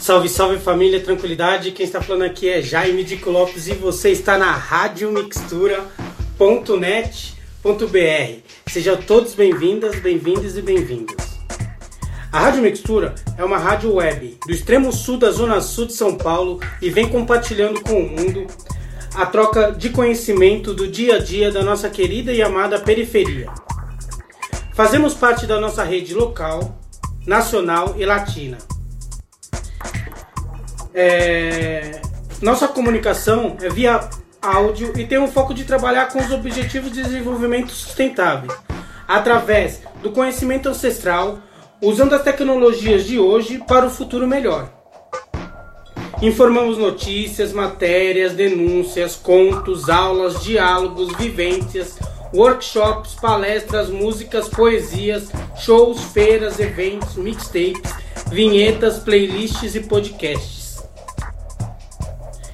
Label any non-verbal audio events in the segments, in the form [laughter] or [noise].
Salve, salve família, tranquilidade. Quem está falando aqui é Jaime Dico Lopes e você está na radiomixtura.net.br. Sejam todos bem-vindas, bem-vindos e bem-vindos. A Rádio Mixtura é uma rádio web do extremo sul da zona sul de São Paulo e vem compartilhando com o mundo a troca de conhecimento do dia a dia da nossa querida e amada periferia. Fazemos parte da nossa rede local, nacional e latina. É... Nossa comunicação é via áudio e tem um foco de trabalhar com os objetivos de desenvolvimento sustentável, através do conhecimento ancestral, usando as tecnologias de hoje para o futuro melhor. Informamos notícias, matérias, denúncias, contos, aulas, diálogos, vivências, workshops, palestras, músicas, poesias, shows, feiras, eventos, mixtapes, vinhetas, playlists e podcasts.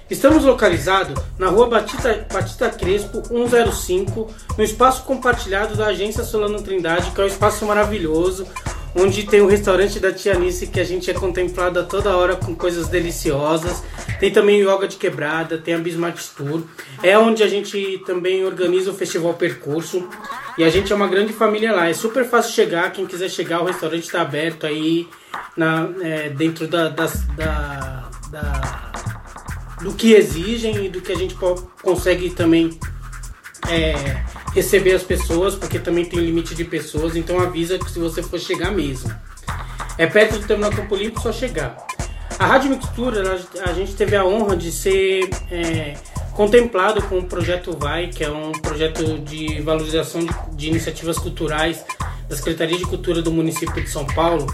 Estamos localizados na rua Batista, Batista Crespo 105, no espaço compartilhado da Agência Solano Trindade, que é um espaço maravilhoso, onde tem o restaurante da Tia Nice que a gente é contemplado a toda hora com coisas deliciosas. Tem também yoga de quebrada, tem a Bismarck Tour. É onde a gente também organiza o Festival Percurso. E a gente é uma grande família lá. É super fácil chegar. Quem quiser chegar, o restaurante está aberto aí na, é, dentro da, da, da, da, do que exigem e do que a gente consegue também é, receber as pessoas, porque também tem limite de pessoas, então avisa que se você for chegar mesmo. É perto do Terminal Campo Limpo, só chegar. A Rádio Mixtura, a gente teve a honra de ser é, contemplado com o projeto VAI, que é um projeto de valorização de, de iniciativas culturais da Secretaria de Cultura do município de São Paulo.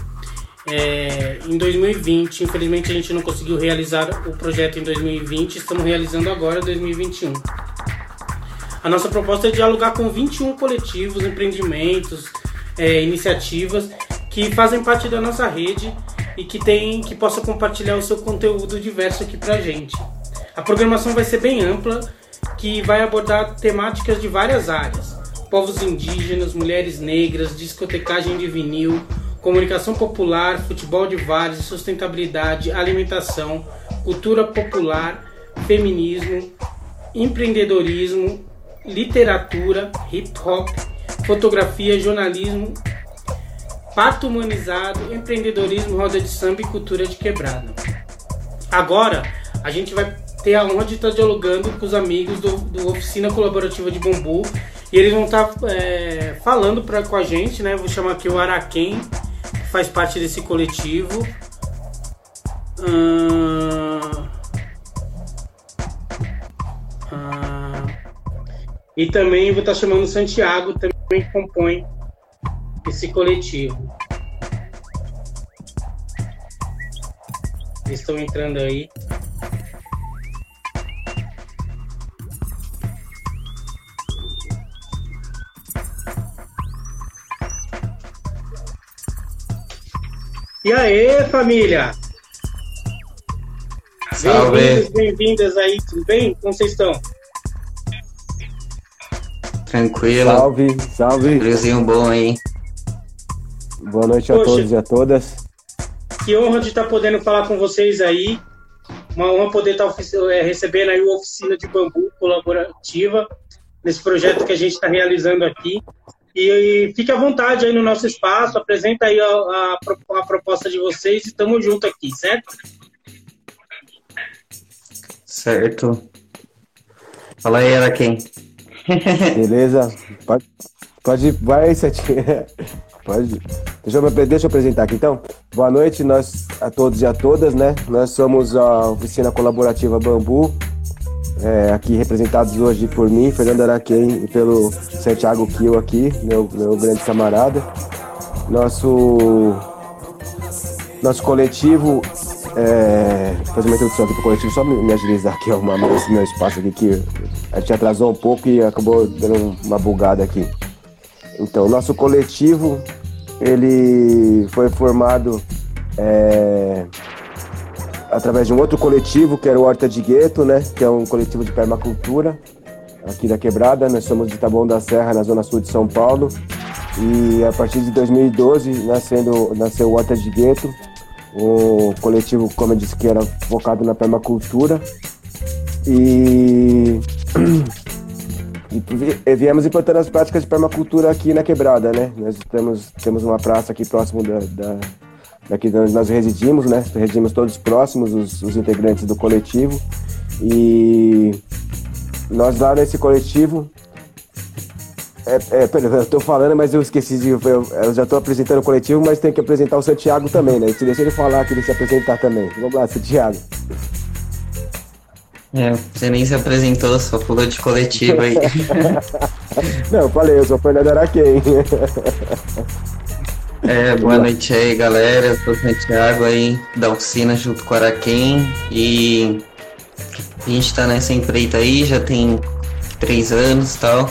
É, em 2020, infelizmente a gente não conseguiu realizar o projeto em 2020, estamos realizando agora 2021. A nossa proposta é dialogar com 21 coletivos, empreendimentos, é, iniciativas que fazem parte da nossa rede e que tem que possa compartilhar o seu conteúdo diverso aqui pra gente. A programação vai ser bem ampla, que vai abordar temáticas de várias áreas: povos indígenas, mulheres negras, discotecagem de vinil, comunicação popular, futebol de vários, sustentabilidade, alimentação, cultura popular, feminismo, empreendedorismo, literatura, hip hop, fotografia, jornalismo, pato humanizado, empreendedorismo, roda de samba e cultura de quebrada. Agora a gente vai ter a honra de estar dialogando com os amigos do, do Oficina Colaborativa de Bambu e eles vão estar é, falando pra, com a gente, né? Vou chamar aqui o Araquém, faz parte desse coletivo. Hum... E também vou estar chamando o Santiago, também compõe esse coletivo. Eles estão entrando aí. E aí, família? Bem-vindos, bem-vindas aí, tudo bem? Como vocês estão? Tranquilo. Salve, salve. Friozinho bom aí. Boa noite a Poxa, todos e a todas. Que honra de estar podendo falar com vocês aí. Uma honra poder estar é, recebendo aí a oficina de bambu colaborativa nesse projeto que a gente está realizando aqui. E, e, fique à vontade aí no nosso espaço, apresenta aí a, a, a proposta de vocês e estamos juntos aqui, certo? Certo. Fala aí, era quem? [laughs] Beleza? Pode, pode vai, Sete. [laughs] Pode. Deixa eu, deixa eu apresentar aqui então. Boa noite nós, a todos e a todas, né? Nós somos a Oficina Colaborativa Bambu, é, aqui representados hoje por mim, Fernando Araquém, e pelo Santiago Kiel aqui, meu, meu grande camarada. Nosso, nosso coletivo é, fazer uma introdução aqui pro coletivo, só me, me agilizar aqui, arrumar esse meu espaço aqui que a gente atrasou um pouco e acabou dando uma bugada aqui. Então, nosso coletivo, ele foi formado é, através de um outro coletivo, que era o Horta de Gueto, né? Que é um coletivo de permacultura aqui da Quebrada. Nós somos de Taboão da Serra, na zona sul de São Paulo. E a partir de 2012, nascendo, nasceu o Horta de Gueto, o coletivo, como eu disse, que era focado na permacultura. E, [clears throat] e viemos implantando as práticas de permacultura aqui na Quebrada, né? Nós temos, temos uma praça aqui próximo da, da daqui onde nós residimos, né? Residimos todos próximos, os, os integrantes do coletivo. E nós lá nesse coletivo é, é, pera, eu tô falando, mas eu esqueci de. Eu, eu já tô apresentando o coletivo, mas tem que apresentar o Santiago também, né? Deixa ele falar que ele se apresentar também. Vamos lá, Santiago. É, você nem se apresentou, só falou de coletivo aí. [laughs] Não, eu falei, eu sou o Fernando Araquém. [laughs] É, boa noite aí, galera. Eu sou o Santiago aí, da oficina junto com o Araquém. E a gente tá nessa empreita aí, já tem três anos e tal.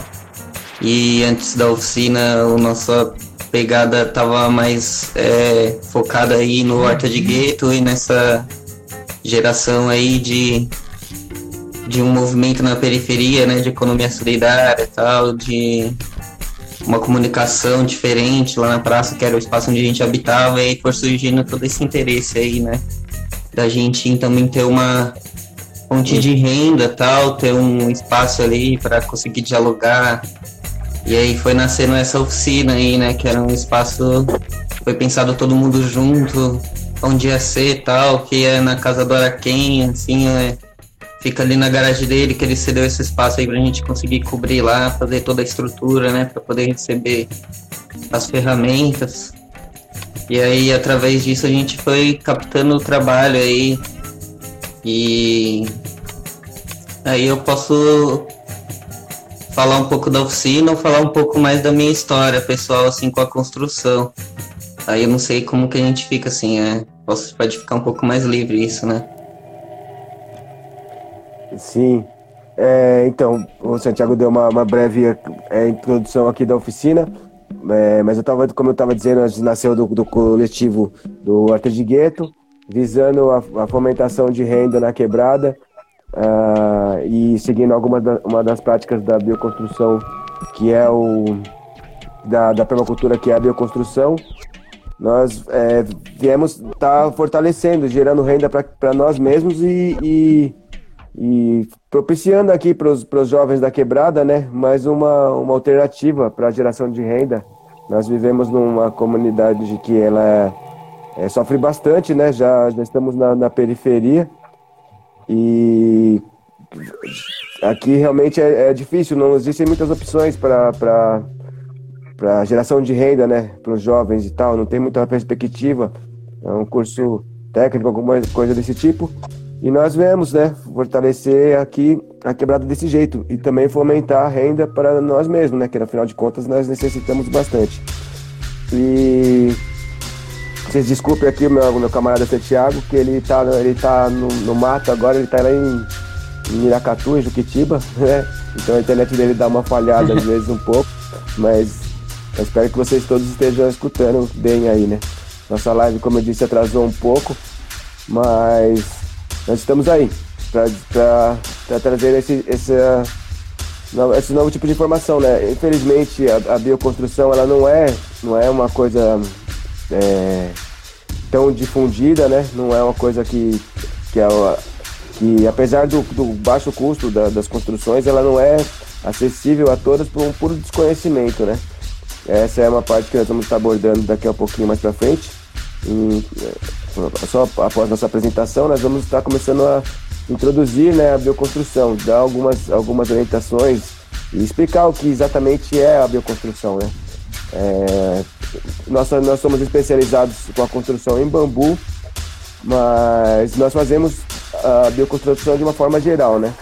E antes da oficina, a nossa pegada tava mais é, focada aí no Horta de Gueto e nessa geração aí de, de um movimento na periferia, né, de economia solidária e tal, de uma comunicação diferente lá na praça, que era o espaço onde a gente habitava, e aí foi surgindo todo esse interesse aí, né, da gente também ter uma fonte de renda tal, ter um espaço ali para conseguir dialogar e aí foi nascendo essa oficina aí, né? Que era um espaço. Foi pensado todo mundo junto, onde ia ser tal, que é na casa do Araquém, assim, é, fica ali na garagem dele, que ele cedeu esse espaço aí pra gente conseguir cobrir lá, fazer toda a estrutura, né? Pra poder receber as ferramentas. E aí, através disso, a gente foi captando o trabalho aí. E aí eu posso falar um pouco da oficina ou falar um pouco mais da minha história pessoal, assim, com a construção. Aí eu não sei como que a gente fica, assim, é, posso, pode ficar um pouco mais livre isso, né? Sim. É, então, o Santiago deu uma, uma breve é, introdução aqui da oficina, é, mas eu tava, como eu estava dizendo, a gente nasceu do, do coletivo do Arte de Gueto, visando a, a fomentação de renda na quebrada, uh, e seguindo alguma da, uma das práticas da bioconstrução, que é o da, da permacultura, que é a bioconstrução, nós é, viemos estar tá fortalecendo, gerando renda para nós mesmos e, e, e propiciando aqui para os jovens da quebrada, né, mais uma, uma alternativa para a geração de renda. Nós vivemos numa comunidade que ela é, é, sofre bastante, né, já, já estamos na, na periferia, e aqui realmente é, é difícil, não existem muitas opções para para geração de renda, né, para os jovens e tal, não tem muita perspectiva. É um curso técnico, alguma coisa desse tipo. E nós vemos, né, fortalecer aqui a quebrada desse jeito e também fomentar a renda para nós mesmos, né, que afinal de contas nós necessitamos bastante. E vocês desculpem aqui o meu, meu camarada Santiago, que ele tá, ele tá no, no mato agora, ele tá lá em, em Miracatu, em Juquitiba, [laughs] né? Então a internet dele dá uma falhada às [laughs] vezes um pouco, mas eu espero que vocês todos estejam escutando bem aí, né? Nossa live, como eu disse, atrasou um pouco, mas nós estamos aí para trazer esse, esse, esse novo tipo de informação, né? Infelizmente, a, a bioconstrução ela não é, não é uma coisa é, tão difundida, né? Não é uma coisa que, que, é, que apesar do, do baixo custo da, das construções, ela não é acessível a todas por um puro desconhecimento, né? Essa é uma parte que nós vamos estar abordando daqui a pouquinho mais para frente. E, só após nossa apresentação, nós vamos estar começando a introduzir né, a bioconstrução, dar algumas, algumas orientações e explicar o que exatamente é a bioconstrução, né? É, nós, nós somos especializados com a construção em bambu, mas nós fazemos a bioconstrução de uma forma geral, né?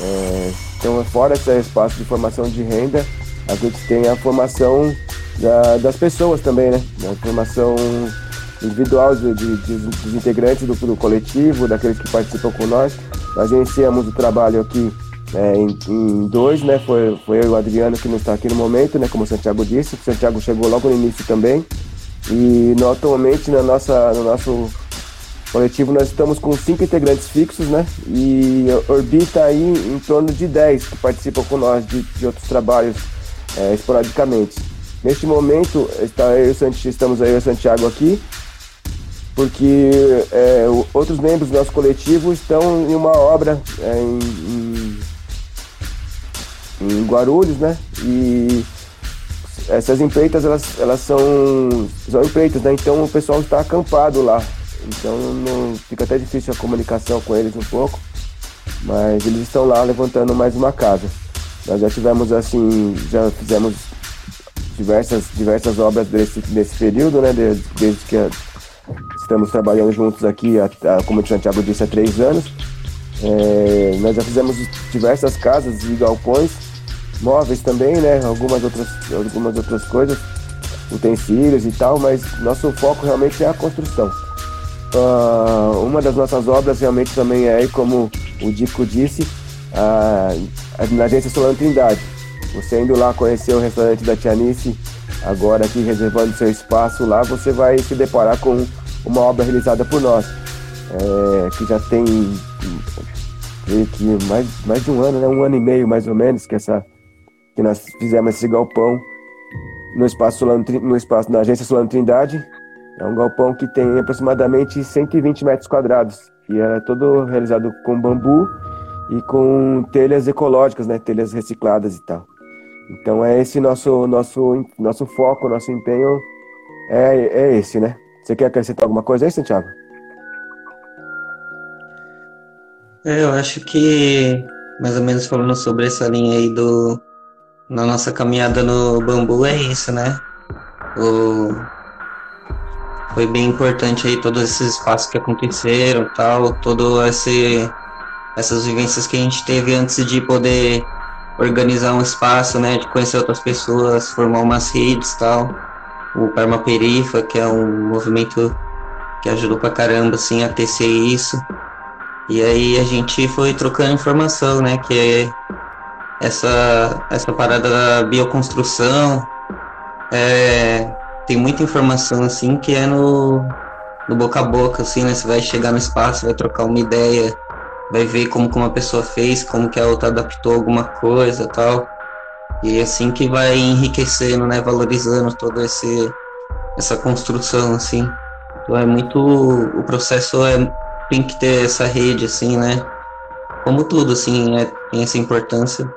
É, então, fora esse espaço de formação de renda, a gente tem a formação da, das pessoas também, né? A formação individual de, de, de, dos integrantes do, do coletivo, daqueles que participam com nós. Nós iniciamos o trabalho aqui é, em, em, dois, né? Foi, foi eu e o Adriano que não está aqui no momento, né? Como o Santiago disse, o Santiago chegou logo no início também. E no, atualmente na nossa, no nosso coletivo nós estamos com cinco integrantes fixos, né? E orbita aí em torno de 10 que participam com nós de, de outros trabalhos é, esporadicamente. Neste momento está eu, estamos aí eu e o Santiago aqui. Porque é, outros membros do nosso coletivo estão em uma obra é, em, em, em, Guarulhos, né? E essas empreitas, elas, elas são, são empreitas, né? Então o pessoal está acampado lá. Então não, fica até difícil a comunicação com eles um pouco. Mas eles estão lá levantando mais uma casa. Nós já tivemos assim, já fizemos diversas, diversas obras desse, desse período, né? Desde, desde que a, estamos trabalhando juntos aqui, a, a, como o Santiago disse, há três anos. É, nós já fizemos diversas casas e galpões, móveis também, né? Algumas outras, algumas outras coisas, utensílios e tal, mas nosso foco realmente é a construção. Uh, uma das nossas obras realmente também é, como o Dico disse, a, a, na agência Solano Trindade. Você indo lá conhecer o restaurante da Tianice, agora aqui reservando seu espaço lá, você vai se deparar com uma obra realizada por nós, é, que já tem que mais, mais de um ano, né? um ano e meio mais ou menos, que, essa, que nós fizemos esse galpão no espaço, no espaço na agência Solano Trindade. É um galpão que tem aproximadamente 120 metros quadrados e é todo realizado com bambu e com telhas ecológicas, né? telhas recicladas e tal. Então é esse nosso nosso nosso foco, nosso empenho é, é esse, né? Você quer acrescentar alguma coisa aí, Santiago? É, eu acho que mais ou menos falando sobre essa linha aí do na nossa caminhada no bambu é isso, né? O, foi bem importante aí todos esses espaços que aconteceram, tal, todo esse essas vivências que a gente teve antes de poder organizar um espaço, né, de conhecer outras pessoas, formar umas redes tal. O Parma Perifa, que é um movimento que ajudou pra caramba, assim, a tecer isso. E aí a gente foi trocando informação, né, que é essa, essa parada da bioconstrução, é, tem muita informação, assim, que é no, no boca a boca, assim, né, você vai chegar no espaço, vai trocar uma ideia, vai ver como que uma pessoa fez, como que a outra adaptou alguma coisa tal. E é assim que vai enriquecendo, né, valorizando toda esse essa construção assim. Então é muito o processo é tem que ter essa rede assim, né? Como tudo assim, é, tem essa importância.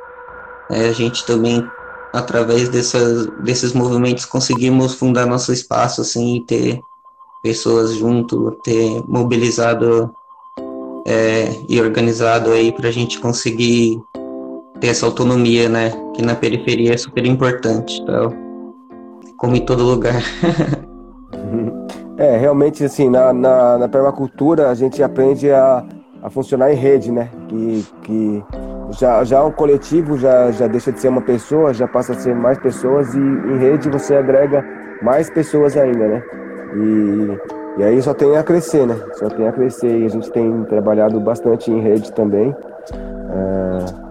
É, a gente também através dessas, desses movimentos conseguimos fundar nosso espaço assim ter pessoas junto, ter mobilizado é, e organizado aí para a gente conseguir ter essa autonomia, né? Que na periferia é super importante, tal. Como em todo lugar. [laughs] é, realmente, assim, na, na, na, permacultura a gente aprende a, a funcionar em rede, né? Que, que já, já o coletivo já, já deixa de ser uma pessoa, já passa a ser mais pessoas e em rede você agrega mais pessoas ainda, né? E e aí só tem a crescer, né? Só tem a crescer. E a gente tem trabalhado bastante em rede também. É...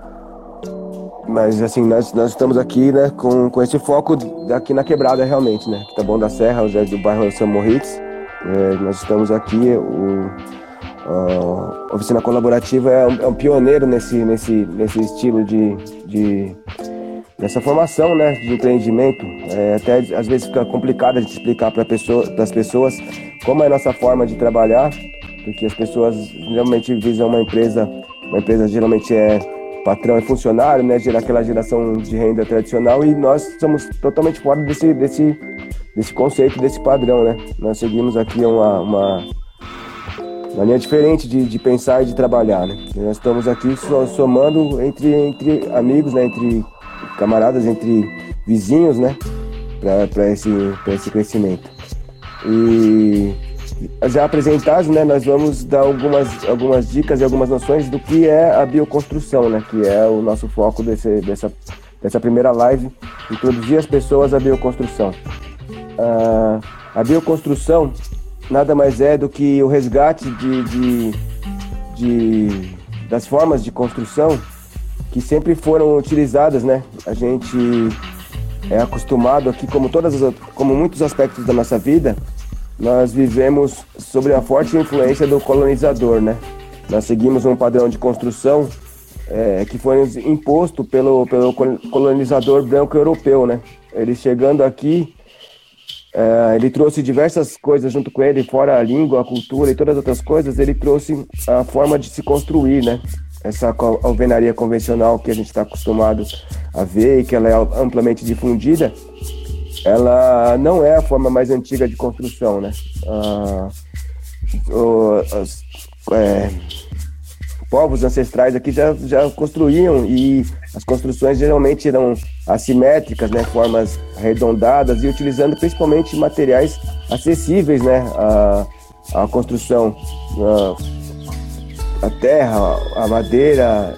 Mas assim, nós, nós estamos aqui né, com, com esse foco aqui na quebrada realmente, né? Que tá bom da Serra, o do bairro São Moritz. É, nós estamos aqui, o, a oficina colaborativa é um, é um, pioneiro nesse, nesse, nesse estilo de, de nessa formação né, de empreendimento. É, até às vezes fica complicado a gente explicar para pessoa, as pessoas como é a nossa forma de trabalhar, porque as pessoas geralmente visam uma empresa, uma empresa geralmente é patrão e funcionário, né, gera aquela geração de renda tradicional e nós somos totalmente fora desse, desse, desse conceito, desse padrão, né. Nós seguimos aqui uma, uma, uma linha diferente de, de pensar e de trabalhar, né. E nós estamos aqui somando entre, entre amigos, né, entre camaradas, entre vizinhos, né, para esse, esse crescimento. E já apresentados, né, nós vamos dar algumas, algumas dicas e algumas noções do que é a bioconstrução, né, que é o nosso foco desse, dessa, dessa primeira live, introduzir as pessoas à bioconstrução. Uh, a bioconstrução nada mais é do que o resgate de, de, de, das formas de construção que sempre foram utilizadas, né? A gente é acostumado aqui, como todas as, como muitos aspectos da nossa vida, nós vivemos sobre a forte influência do colonizador, né? Nós seguimos um padrão de construção é, que foi imposto pelo, pelo colonizador branco europeu, né? Ele chegando aqui, é, ele trouxe diversas coisas junto com ele, fora a língua, a cultura e todas as outras coisas, ele trouxe a forma de se construir, né? Essa alvenaria convencional que a gente está acostumado a ver e que ela é amplamente difundida, ela não é a forma mais antiga de construção, né? Ah, os, é, povos ancestrais aqui já, já construíam e as construções geralmente eram assimétricas, né, formas arredondadas e utilizando principalmente materiais acessíveis, né, à, à construção, a, a terra, a madeira,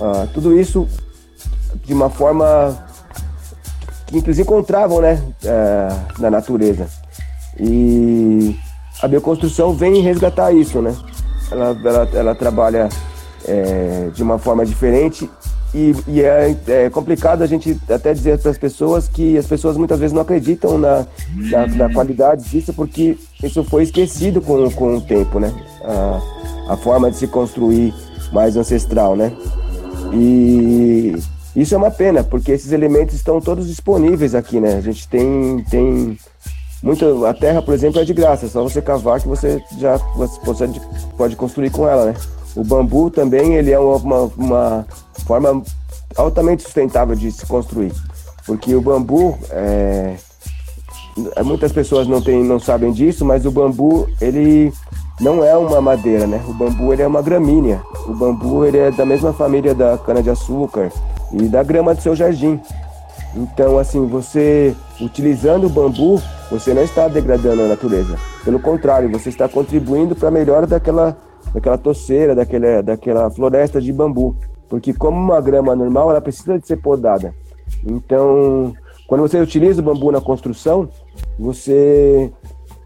a, tudo isso de uma forma que inclusive encontravam, né, é, na natureza. E a bioconstrução vem resgatar isso, né? ela, ela, ela trabalha é, de uma forma diferente e, e é, é, complicado a gente até dizer para as pessoas que as pessoas muitas vezes não acreditam na, na, na, qualidade disso porque isso foi esquecido com, com o tempo, né? A, a forma de se construir mais ancestral, né? E isso é uma pena, porque esses elementos estão todos disponíveis aqui, né? A gente tem, tem muito, a terra, por exemplo, é de graça, é só você cavar que você já você pode, construir com ela, né? O bambu também ele é uma, uma forma altamente sustentável de se construir, porque o bambu é, muitas pessoas não tem, não sabem disso, mas o bambu ele não é uma madeira, né? O bambu ele é uma gramínea. O bambu ele é da mesma família da cana de açúcar e da grama do seu jardim. Então, assim, você utilizando o bambu, você não está degradando a natureza. Pelo contrário, você está contribuindo para a melhora daquela, daquela toceira, daquela, daquela floresta de bambu. Porque como uma grama normal, ela precisa de ser podada. Então, quando você utiliza o bambu na construção, você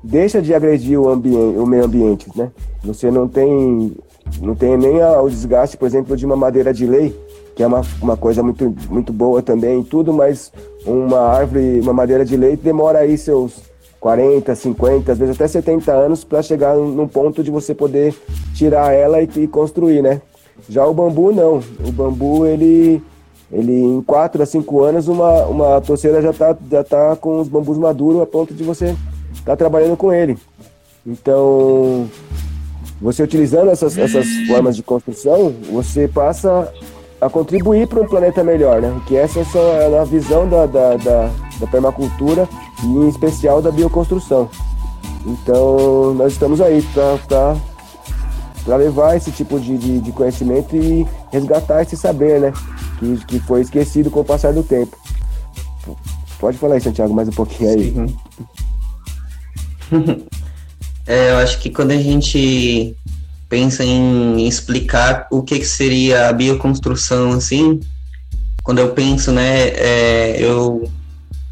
deixa de agredir o, o meio ambiente, né? Você não tem, não tem nem o desgaste, por exemplo, de uma madeira de lei, que é uma, uma coisa muito, muito boa também tudo, mas uma árvore, uma madeira de leite demora aí seus 40, 50, às vezes até 70 anos para chegar num ponto de você poder tirar ela e, e, construir, né? Já o bambu não. O bambu ele ele em 4 a 5 anos uma uma torceira já tá já tá com os bambus maduros a ponto de você estar tá trabalhando com ele. Então, você utilizando essas, essas formas de construção, você passa a contribuir para um planeta melhor, né? Que essa é a visão da, da, da, da permacultura e em especial da bioconstrução. Então nós estamos aí para levar esse tipo de, de, de, conhecimento e resgatar esse saber, né? Que, que foi esquecido com o passar do tempo. Pode falar aí, Santiago, mais um pouquinho aí. [laughs] É, eu acho que quando a gente pensa em explicar o que, que seria a bioconstrução, assim, quando eu penso, né, é, eu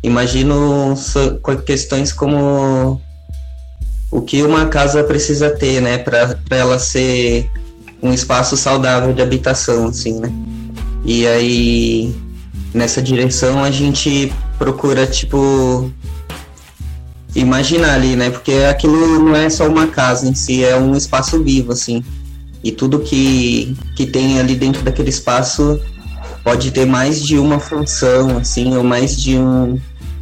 imagino questões como o que uma casa precisa ter, né, para ela ser um espaço saudável de habitação, assim, né? E aí, nessa direção, a gente procura, tipo, imaginar ali, né? Porque aquilo não é só uma casa em si, é um espaço vivo, assim. E tudo que, que tem ali dentro daquele espaço pode ter mais de uma função, assim, ou mais de um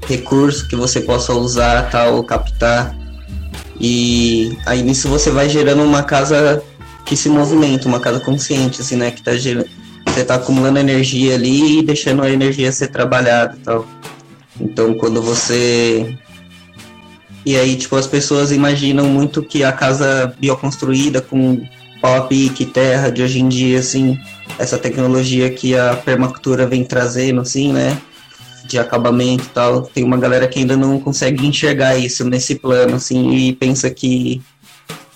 recurso que você possa usar, tal, captar. E aí nisso você vai gerando uma casa que se movimenta, uma casa consciente, assim, né? Que tá gerando, você tá acumulando energia ali e deixando a energia ser trabalhada tal. Então, quando você e aí, tipo, as pessoas imaginam muito que a casa bioconstruída com pau a pique, terra de hoje em dia, assim, essa tecnologia que a permacultura vem trazendo, assim, né? De acabamento e tal. Tem uma galera que ainda não consegue enxergar isso nesse plano, assim, e pensa que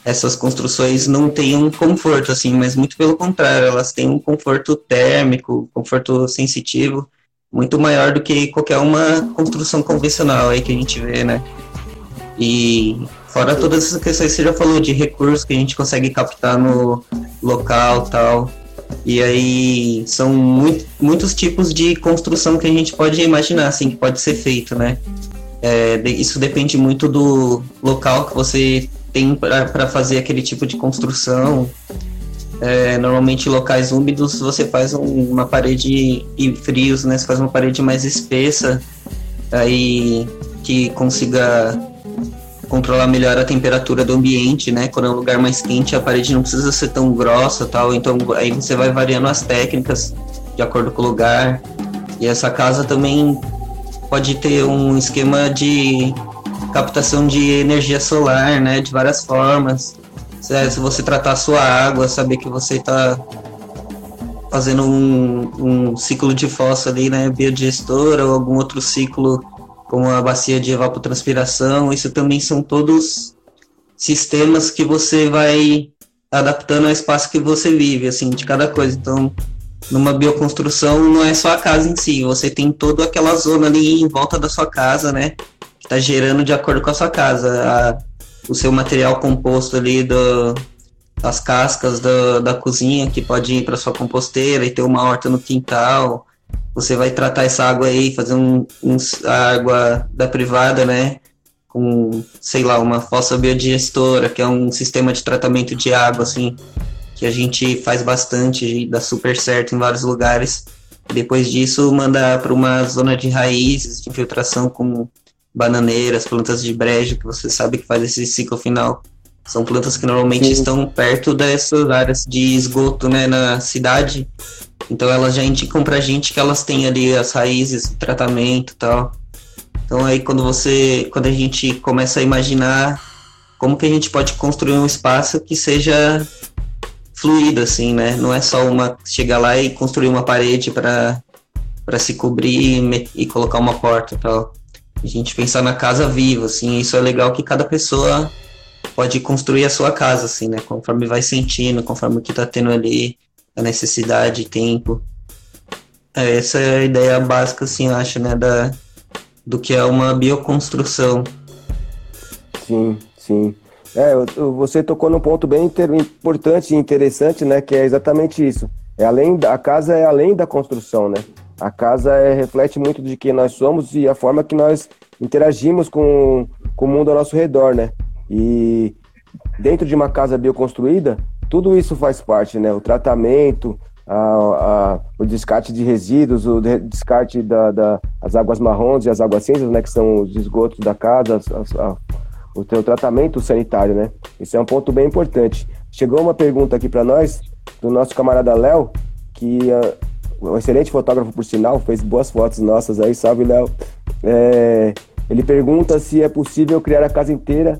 essas construções não têm um conforto, assim, mas muito pelo contrário, elas têm um conforto térmico, conforto sensitivo, muito maior do que qualquer uma construção convencional aí que a gente vê, né? E fora todas essas questões que você já falou de recursos que a gente consegue captar no local tal. E aí são muito, muitos tipos de construção que a gente pode imaginar, assim, que pode ser feito, né? É, isso depende muito do local que você tem para fazer aquele tipo de construção. É, normalmente locais úmidos você faz um, uma parede e frios, né? Você faz uma parede mais espessa. Aí que consiga controlar melhor a temperatura do ambiente, né? Quando é um lugar mais quente, a parede não precisa ser tão grossa, tal. Então aí você vai variando as técnicas de acordo com o lugar. E essa casa também pode ter um esquema de captação de energia solar, né? De várias formas. Se, se você tratar a sua água, saber que você está fazendo um, um ciclo de fósforo ali, né? Biodigestora ou algum outro ciclo como a bacia de evapotranspiração, isso também são todos sistemas que você vai adaptando ao espaço que você vive, assim, de cada coisa. Então, numa bioconstrução não é só a casa em si, você tem toda aquela zona ali em volta da sua casa, né? Que está gerando de acordo com a sua casa. A, o seu material composto ali do, das cascas da, da cozinha que pode ir para sua composteira e ter uma horta no quintal você vai tratar essa água aí, fazer um, um a água da privada, né? Com, sei lá, uma fossa biodigestora, que é um sistema de tratamento de água, assim, que a gente faz bastante, dá super certo em vários lugares. Depois disso, mandar para uma zona de raízes, de infiltração com bananeiras, plantas de brejo, que você sabe que faz esse ciclo final. São plantas que normalmente Sim. estão perto dessas áreas de esgoto, né, na cidade. Então elas já indicam pra gente que elas têm ali as raízes, o tratamento e tal. Então aí quando você, quando a gente começa a imaginar como que a gente pode construir um espaço que seja fluido assim, né? Não é só uma chegar lá e construir uma parede para para se cobrir e, e colocar uma porta e tal. A gente pensar na casa viva, assim, isso é legal que cada pessoa pode construir a sua casa, assim, né? Conforme vai sentindo, conforme o que tá tendo ali, a necessidade, tempo. É, essa é a ideia básica, assim, eu acho, né, da, do que é uma bioconstrução. Sim, sim. É, você tocou num ponto bem importante e interessante, né, que é exatamente isso. É além da, a casa é além da construção, né? A casa é, reflete muito de quem nós somos e a forma que nós interagimos com, com o mundo ao nosso redor, né? E dentro de uma casa bioconstruída, tudo isso faz parte, né? O tratamento, a, a, o descarte de resíduos, o descarte das da, das águas marrons e as águas cinzas, né? Que são os esgotos da casa, as, as, a, o, o tratamento sanitário, né? Isso é um ponto bem importante. Chegou uma pergunta aqui para nós, do nosso camarada Léo, que uh, um excelente fotógrafo, por sinal, fez boas fotos nossas aí, salve, Léo. É, ele pergunta se é possível criar a casa inteira,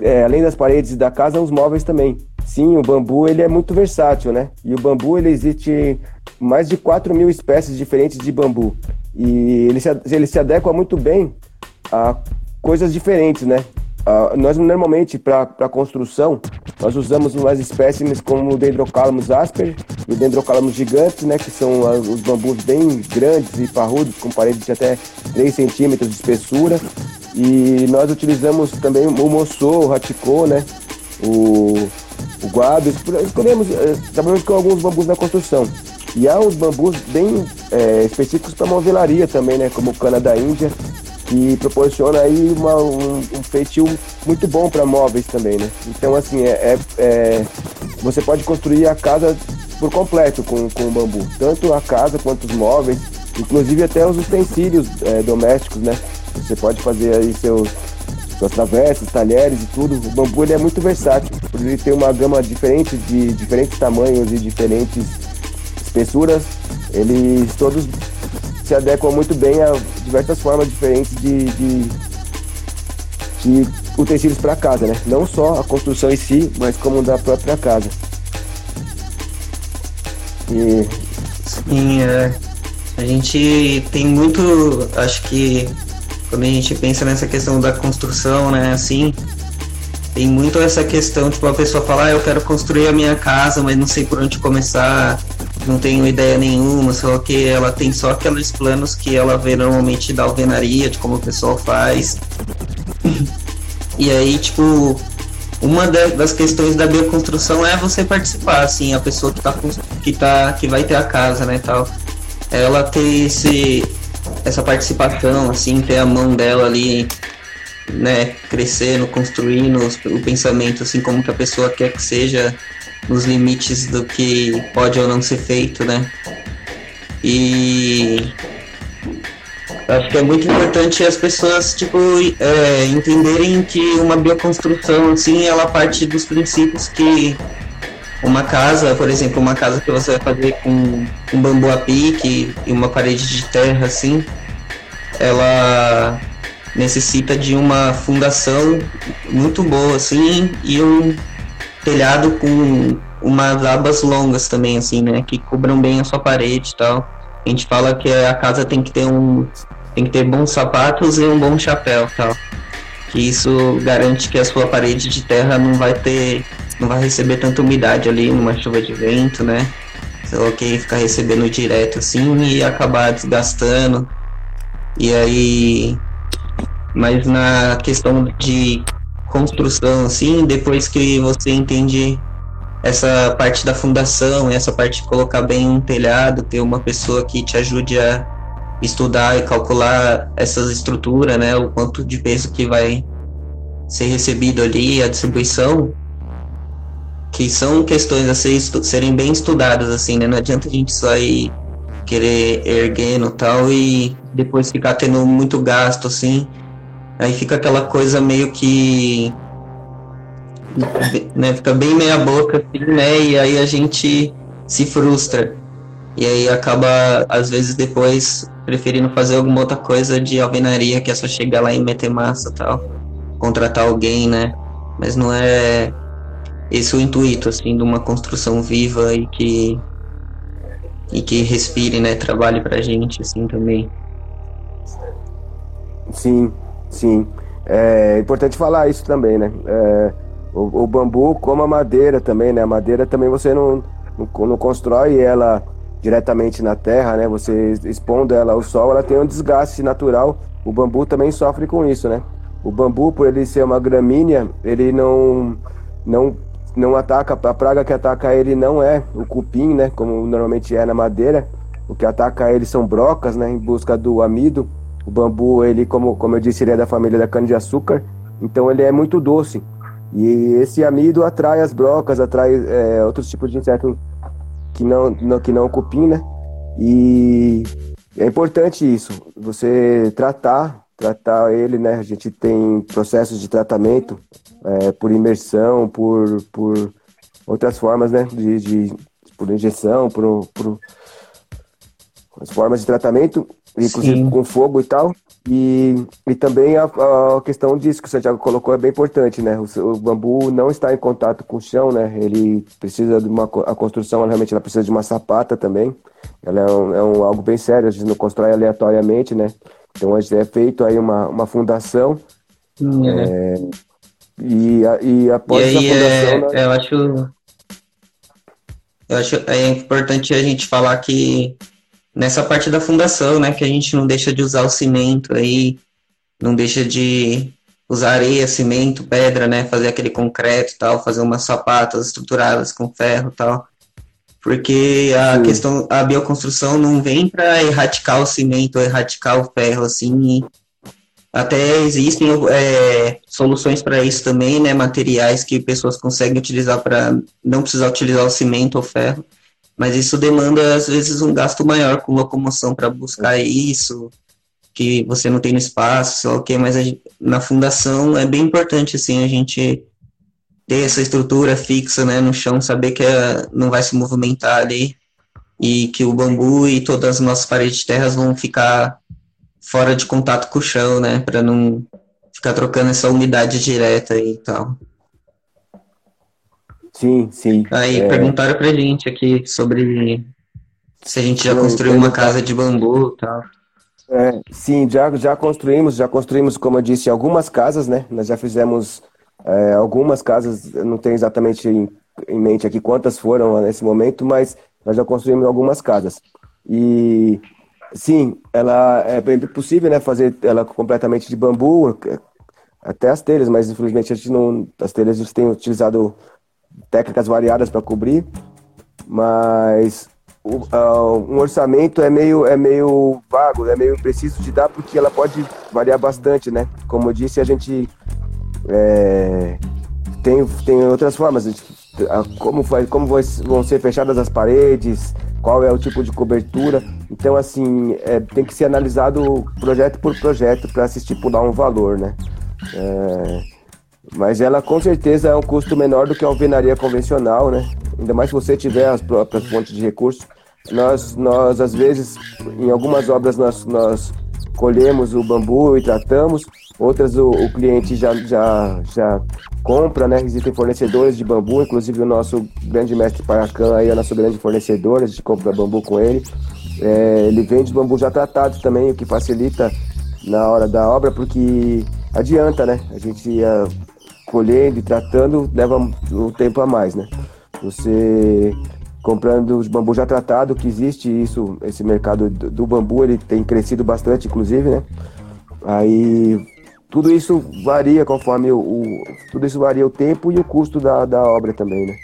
é, além das paredes da casa, os móveis também. Sim, o bambu ele é muito versátil, né? E o bambu ele existe mais de 4 mil espécies diferentes de bambu. E ele se, ele se adequa muito bem a coisas diferentes, né? Uh, nós normalmente para construção nós usamos umas espécimes como o Dendrocalamus asper e o Dendrocalamus gigantes, né, que são os bambus bem grandes e parrudos com paredes de até 3 centímetros de espessura. E nós utilizamos também o moçô, o raticô, né, o o guado, escolhemos, eh, trabalhamos com alguns bambus na construção. E há uns bambus bem é, específicos para movelaria também, né? Como o cana da Índia, que proporciona aí uma, um, um feitio muito bom para móveis também, né? Então, assim, é, é, é, você pode construir a casa por completo com, com o bambu. Tanto a casa quanto os móveis, inclusive até os utensílios é, domésticos, né? Você pode fazer aí seus suas travessas, talheres e tudo. O bambu ele é muito versátil, por ele ter uma gama diferente de diferentes tamanhos e diferentes espessuras. Eles todos se adequam muito bem a diversas formas diferentes de, de, de utensílios para casa, né? Não só a construção em si, mas como da própria casa. E... Sim, é. A gente tem muito, acho que quando a gente pensa nessa questão da construção, né, assim, tem muito essa questão, tipo, a pessoa fala, ah, eu quero construir a minha casa, mas não sei por onde começar, não tenho ideia nenhuma, só que ela tem só aqueles planos que ela vê normalmente da alvenaria, de como o pessoal faz. E aí, tipo, uma das questões da bioconstrução é você participar, assim, a pessoa que tá, que tá, que vai ter a casa, né, tal, ela ter esse, essa participação, assim, ter a mão dela ali, né, crescendo, construindo o pensamento, assim, como que a pessoa quer que seja, nos limites do que pode ou não ser feito, né? E Acho que é muito importante as pessoas, tipo, é, entenderem que uma bioconstrução, assim, ela parte dos princípios que uma casa, por exemplo, uma casa que você vai fazer com um bambu a pique e uma parede de terra, assim, ela necessita de uma fundação muito boa, assim, e um telhado com umas abas longas também, assim, né, que cobram bem a sua parede e tal. A gente fala que a casa tem que ter um tem que ter bons sapatos e um bom chapéu tal. Que isso garante que a sua parede de terra não vai ter. Não vai receber tanta umidade ali numa chuva de vento, né? Sei lá, que ficar recebendo direto assim e acabar desgastando. E aí. Mas na questão de construção, assim, depois que você entende essa parte da fundação, essa parte de colocar bem um telhado, ter uma pessoa que te ajude a estudar e calcular essas estruturas, né, o quanto de peso que vai ser recebido ali, a distribuição, que são questões a ser, serem bem estudadas, assim, né, não adianta a gente só ir querer erguendo tal e depois ficar tendo muito gasto, assim, aí fica aquela coisa meio que né, fica bem meia boca, assim, né, e aí a gente se frustra. E aí acaba, às vezes, depois preferindo fazer alguma outra coisa de alvenaria, que é só chegar lá e meter massa tal. Contratar alguém, né? Mas não é esse o intuito, assim, de uma construção viva e que e que respire, né? Trabalhe pra gente, assim, também. Sim, sim. É importante falar isso também, né? É, o, o, bambu, como a madeira também, né? A madeira também você não, não, não constrói ela diretamente na terra, né? Você expondo ela ao sol, ela tem um desgaste natural. O bambu também sofre com isso, né? O bambu, por ele ser uma gramínea, ele não não não ataca a praga que ataca ele não é o cupim, né? Como normalmente é na madeira. O que ataca ele são brocas, né? Em busca do amido. O bambu, ele como como eu disse, ele é da família da cana de açúcar. Então ele é muito doce. E esse amido atrai as brocas, atrai é, outros tipos de insetos que não, não, que não o cupim, né? E é importante isso, você tratar, tratar ele, né? A gente tem processos de tratamento é, por imersão, por, por outras formas, né? De, de por injeção, por, por as formas de tratamento, inclusive Sim. com fogo e tal. E, e também a, a, questão disso que o Santiago colocou é bem importante, né? O, o, bambu não está em contato com o chão, né? Ele precisa de uma a construção, realmente ela precisa de uma sapata também. Ela é, um, é um, algo bem sério, a gente não constrói aleatoriamente, né? Então a gente é feito aí uma, uma fundação. É. É, e, e após e aí, a fundação. É, né? Eu acho. Eu acho é importante a gente falar que nessa parte da fundação, né, que a gente não deixa de usar o cimento aí, não deixa de usar areia, cimento, pedra, né, fazer aquele concreto e tal, fazer umas sapatas estruturadas com ferro e tal. Porque a Sim. questão, a bioconstrução não vem para erradicar o cimento, erradicar o ferro, assim, até existem é, soluções para isso também, né? Materiais que pessoas conseguem utilizar para não precisar utilizar o cimento ou ferro. Mas isso demanda, às vezes, um gasto maior com locomoção para buscar isso, que você não tem no espaço, sei lá o quê, mas gente, na fundação é bem importante, assim, a gente ter essa estrutura fixa, né, no chão, saber que é, não vai se movimentar ali, e que o bambu e todas as nossas paredes de terras vão ficar fora de contato com o chão, né, para não ficar trocando essa umidade direta e tal. Sim, sim. Aí é... perguntaram pra gente aqui sobre se a gente já construiu uma casa de bambu e tal. É, sim, já, já construímos, já construímos, como eu disse, algumas casas, né? Nós já fizemos é, algumas casas, não tenho exatamente em, em, mente aqui quantas foram nesse momento, mas nós já construímos algumas casas. E sim, ela é bem possível, né? Fazer ela completamente de bambu, até as telhas, mas infelizmente a gente não, as telhas a gente tem utilizado técnicas variadas para cobrir, mas o, uh, um orçamento é meio, é meio vago, é meio preciso de dar porque ela pode variar bastante, né? Como eu disse, a gente é, tem, tem outras formas. Como, vai, como vão ser fechadas as paredes, qual é o tipo de cobertura. Então, assim, é, tem que ser analisado projeto por projeto para se estipular um valor, né? É, mas ela com certeza é um custo menor do que a alvenaria convencional, né? Ainda mais se você tiver as próprias fontes de recursos. Nós, nós às vezes, em algumas obras, nós, nós colhemos o bambu e tratamos, outras o, o cliente já, já, já compra, né? Existem fornecedores de bambu, inclusive o nosso grande mestre Paracan aí é nosso grande fornecedor, a gente compra bambu com ele. É, ele vende bambu já tratado também, o que facilita na hora da obra, porque adianta, né? A gente ia colhendo e tratando leva um tempo a mais, né? Você comprando os bambus já tratados, que existe isso, esse mercado do, bambu, ele tem crescido bastante, inclusive, né? Aí tudo isso varia conforme o, o, tudo isso varia o tempo e o custo da, da obra também, né?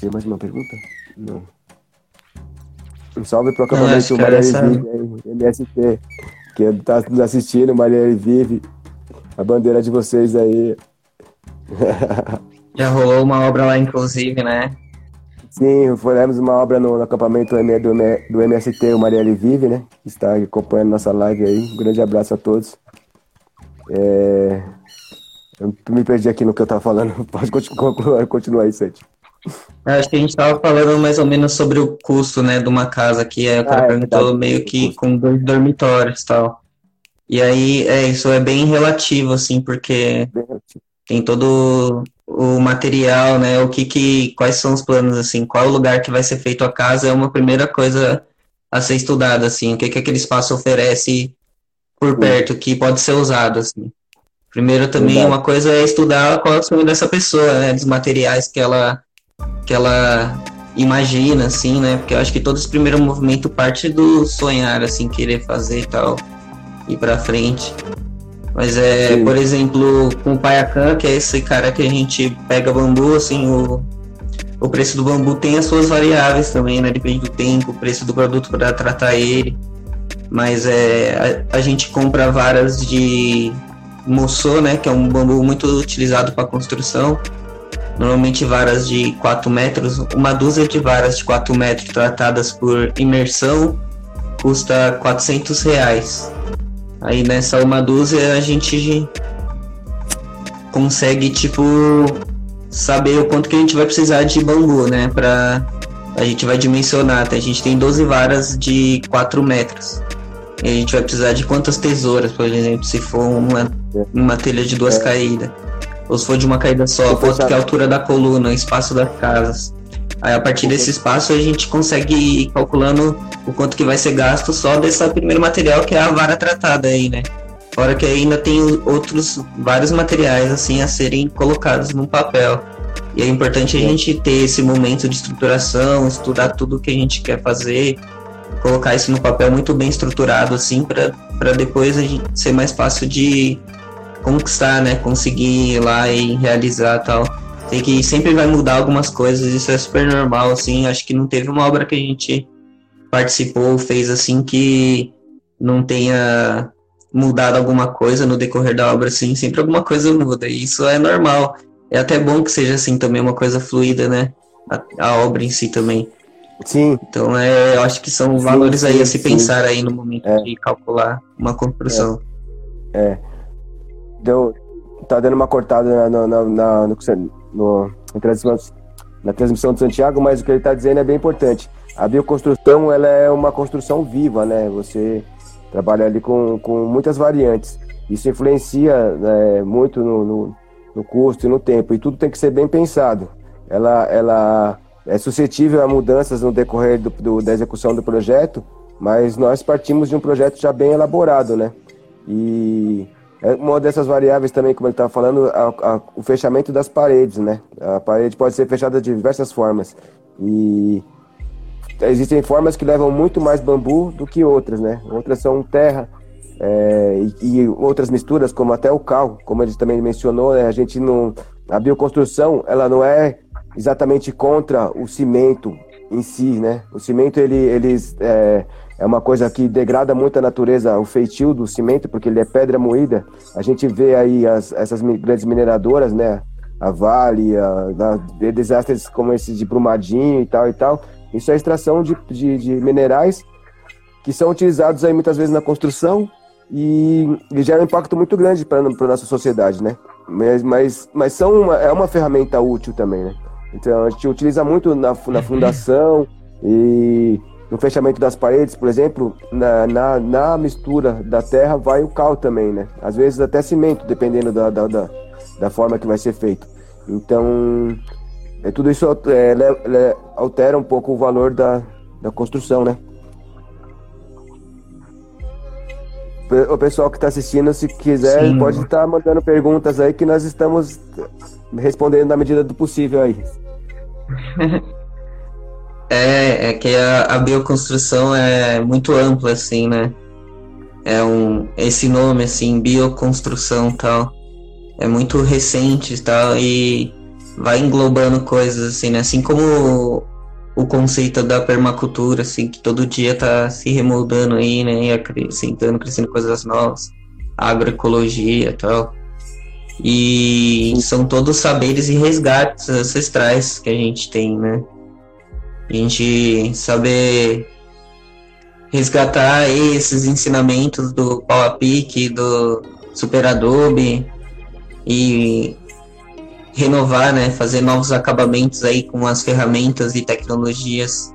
Tem mais uma pergunta? Não. Um salve pro acampamento Maria Vive, MST, que está nos assistindo, Maria Vive, a bandeira de vocês aí. [laughs] Já rolou uma obra lá, inclusive, né? Sim, fizemos uma obra no, no acampamento do, do MST, o Marielle Vive, né? Que está acompanhando nossa live aí. Um grande abraço a todos. É... Eu me perdi aqui no que eu estava falando. [laughs] Pode continuar, [laughs] continuar aí, Sete. Acho que a gente estava falando mais ou menos sobre o custo, né, de uma casa que é, o cara ah, é, perguntou meio que com dois dormitórios e tal. E aí, é, isso é bem relativo, assim, porque tem todo o material, né? O que, que quais são os planos assim? Qual o lugar que vai ser feito a casa é uma primeira coisa a ser estudada assim. O que que aquele espaço oferece por perto que pode ser usado assim. Primeiro também Verdade. uma coisa é estudar qual é o sonho dessa pessoa, né? Dos materiais que ela que ela imagina assim, né? Porque eu acho que todo esse primeiro movimento parte do sonhar assim, querer fazer e tal, ir para frente. Mas é, Sim. por exemplo, com o Payacan, que é esse cara que a gente pega bambu, assim, o, o preço do bambu tem as suas variáveis também, né? Depende do tempo, o preço do produto para tratar ele. Mas é, a, a, gente compra varas de moçô, né? Que é um bambu muito utilizado para construção. Normalmente varas de 4 metros, uma dúzia de varas de 4 metros tratadas por imersão custa 400 reais. Aí nessa uma dúzia a gente consegue, tipo, saber o quanto que a gente vai precisar de bambu, né? Pra... A gente vai dimensionar, tá? a gente tem 12 varas de 4 metros. E a gente vai precisar de quantas tesouras, por exemplo, se for uma, uma telha de duas é. caídas. Ou se for de uma caída só, quanto que é a altura da coluna, o espaço das casas. Aí a partir desse espaço a gente consegue ir calculando o quanto que vai ser gasto só desse primeiro material que é a vara tratada aí, né? Fora que ainda tem outros vários materiais assim a serem colocados no papel. E é importante a gente ter esse momento de estruturação, estudar tudo que a gente quer fazer, colocar isso no papel muito bem estruturado assim para depois a gente ser mais fácil de conquistar, né? Conseguir ir lá e realizar tal. Sei que sempre vai mudar algumas coisas, isso é super normal, assim. Acho que não teve uma obra que a gente participou, fez assim que não tenha mudado alguma coisa no decorrer da obra, assim. Sempre alguma coisa muda, e isso é normal. É até bom que seja assim também, uma coisa fluida, né? A, a obra em si também. Sim. Então, é, eu acho que são sim, valores sim, aí a se sim. pensar aí no momento é. de calcular uma construção. É. é. Deu, tá dando uma cortada na, na, na, no, no, na, transmissão, na transmissão de Santiago, mas o que ele está dizendo é bem importante. A bioconstrução ela é uma construção viva, né? Você trabalha ali com, com muitas variantes. Isso influencia né, muito no, no, no, custo e no tempo, e tudo tem que ser bem pensado. Ela, ela é suscetível a mudanças no decorrer do, do, da execução do projeto, mas nós partimos de um projeto já bem elaborado, né? E uma dessas variáveis também, como ele estava falando, a, a, o fechamento das paredes, né? A parede pode ser fechada de diversas formas. E existem formas que levam muito mais bambu do que outras, né? Outras são terra é, e, e, outras misturas, como até o cal, como ele também mencionou, né? A gente não... A bioconstrução, ela não é exatamente contra o cimento em si, né? O cimento, ele, eles... É, é uma coisa que degrada muito a natureza, o feitio do cimento, porque ele é pedra moída. A gente vê aí as, essas grandes mineradoras, né? a Vale, a, a, de desastres como esse de Brumadinho e tal e tal. Isso é extração de, de, de minerais que são utilizados aí muitas vezes na construção e, e gera um impacto muito grande para a nossa sociedade, né? Mas, mas, mas são uma, é uma ferramenta útil também, né? Então a gente utiliza muito na, na fundação e no fechamento das paredes, por exemplo, na, na, na, mistura da terra vai o cal também, né? Às vezes até cimento, dependendo da, da, da, da forma que vai ser feito. Então, é, tudo isso é, altera um pouco o valor da, da construção, né? O pessoal que está assistindo, se quiser, Sim. pode estar tá mandando perguntas aí que nós estamos respondendo na medida do possível aí. [laughs] É, é que a, a bioconstrução é muito ampla, assim, né? É um, esse nome, assim, bioconstrução tal, é muito recente tal, e vai englobando coisas, assim, né? Assim como o, conceito da permacultura, assim, que todo dia tá se remoldando aí, né? E acrescentando, crescendo coisas novas, agroecologia tal. E são todos saberes e resgates ancestrais que a gente tem, né? A gente saber resgatar esses ensinamentos do pau a pique, do super adobe e renovar, né, fazer novos acabamentos aí com as ferramentas e tecnologias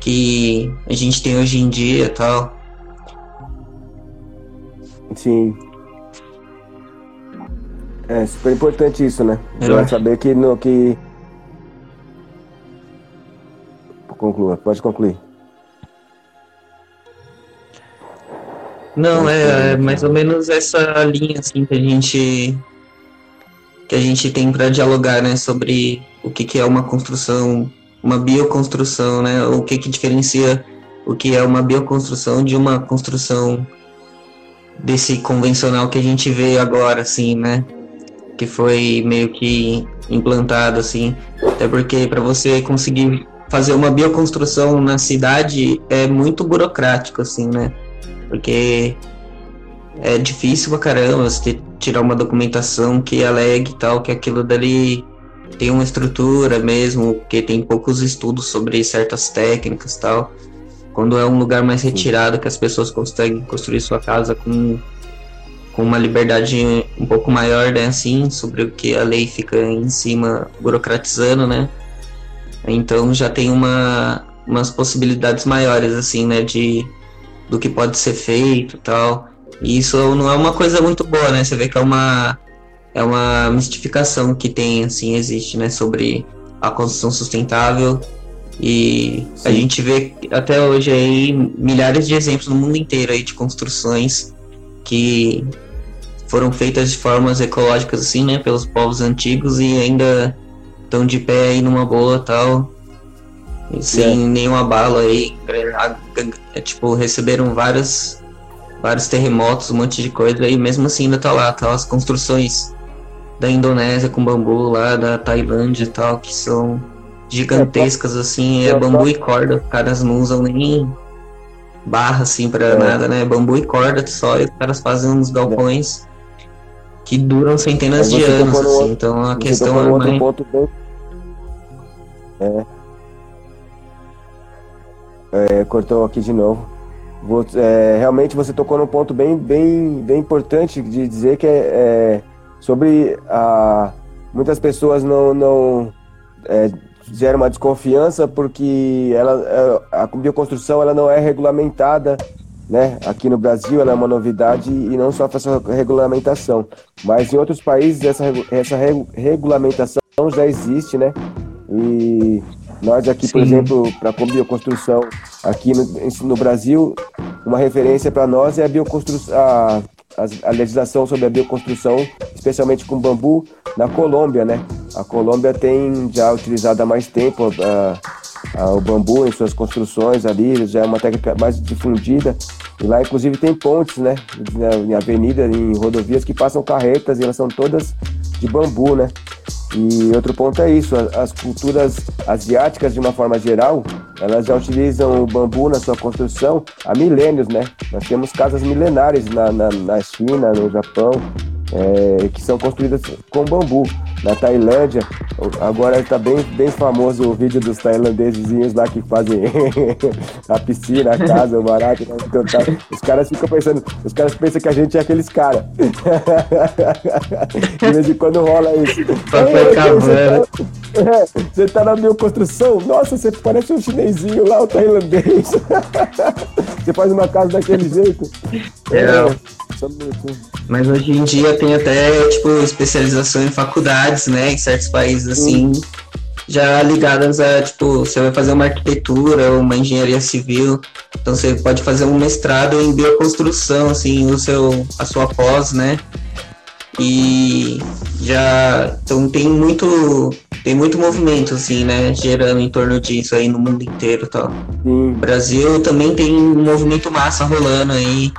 que a gente tem hoje em dia, tal. Sim. É super importante isso, né? É. Saber que no que conclua, pode concluir. Não, é, é, mais ou menos essa linha assim que a gente que a gente tem para dialogar, né, sobre o que, que é uma construção, uma bioconstrução, né, o que que diferencia o que é uma bioconstrução de uma construção desse convencional que a gente vê agora, assim, né, que foi meio que implantado, assim, até porque para você conseguir fazer uma bioconstrução na cidade é muito burocrático, assim, né? Porque é difícil pra caramba você tirar uma documentação que alegue tal, que aquilo dali tem uma estrutura mesmo, que tem poucos estudos sobre certas técnicas tal. Quando é um lugar mais retirado, que as pessoas conseguem construir sua casa com, com uma liberdade um pouco maior, né, assim, sobre o que a lei fica em cima burocratizando, né? Então já tem uma, umas possibilidades maiores, assim, né, de do que pode ser feito e tal. E isso não é uma coisa muito boa, né? Você vê que é uma é uma mistificação que tem, assim, existe, né, sobre a construção sustentável. E Sim. a gente vê até hoje aí milhares de exemplos no mundo inteiro aí de construções que foram feitas de formas ecológicas assim, né, pelos povos antigos e ainda estão de pé aí numa boa tal. Sem é. nenhuma bala aí. É, tipo, receberam vários, vários terremotos, um monte de coisa, e mesmo assim ainda tá lá, tá as construções da Indonésia com bambu lá, da Tailândia e tal, que são gigantescas é, assim, é bambu e corda, os caras não usam nem barra assim pra é. nada, né? Bambu e corda só, e os caras fazem uns galpões que duram centenas de anos, assim, outro, então a questão é mais... Ponto bem... é. É, cortou aqui de novo. Vou, é, realmente você tocou num ponto bem, bem, bem importante de dizer que é, é sobre a muitas pessoas não, não é, geram uma desconfiança porque ela, é, a bioconstrução ela não é regulamentada né? Aqui no Brasil ela é uma novidade e não só essa regulamentação, mas em outros países essa, essa regulamentação já existe, né? E nós aqui, Sim. por exemplo, para a bioconstrução, aqui no, no Brasil, uma referência para nós é a bioconstrução, a, a, legislação sobre a bioconstrução, especialmente com bambu, na Colômbia, né? A Colômbia tem já utilizado há mais tempo a, a, o bambu em suas construções ali, já é uma técnica mais difundida. E lá, inclusive, tem pontes, né? Em avenida, em rodovias que passam carretas e elas são todas de bambu, né? E outro ponto é isso, as culturas asiáticas, de uma forma geral, elas já utilizam o bambu na sua construção há milênios, né? Nós temos casas milenares na, na, na China, no Japão, é, que são construídas com bambu. na Tailândia. Agora está bem, bem famoso o vídeo dos tailandeses lá que fazem [laughs] a piscina, a casa, o barato. Né? Então, tá, os caras ficam pensando, os caras pensam que a gente é aqueles caras. [laughs] De vez em quando rola isso. Papai. Você tá na bioconstrução? Nossa, você parece um chinesinho lá, o tailandês. [laughs] você faz uma casa daquele jeito. É. é. Mas hoje em dia tem até, tipo, especialização em faculdades, né? Em certos países, assim, uhum. já ligadas a, tipo, você vai fazer uma arquitetura ou uma engenharia civil, então você pode fazer um mestrado em bioconstrução, assim, o seu, a sua pós, né? E já, então tem muito, tem muito movimento, assim, né, gerando em torno disso aí no mundo inteiro e tal. Brasil também tem um movimento massa rolando aí,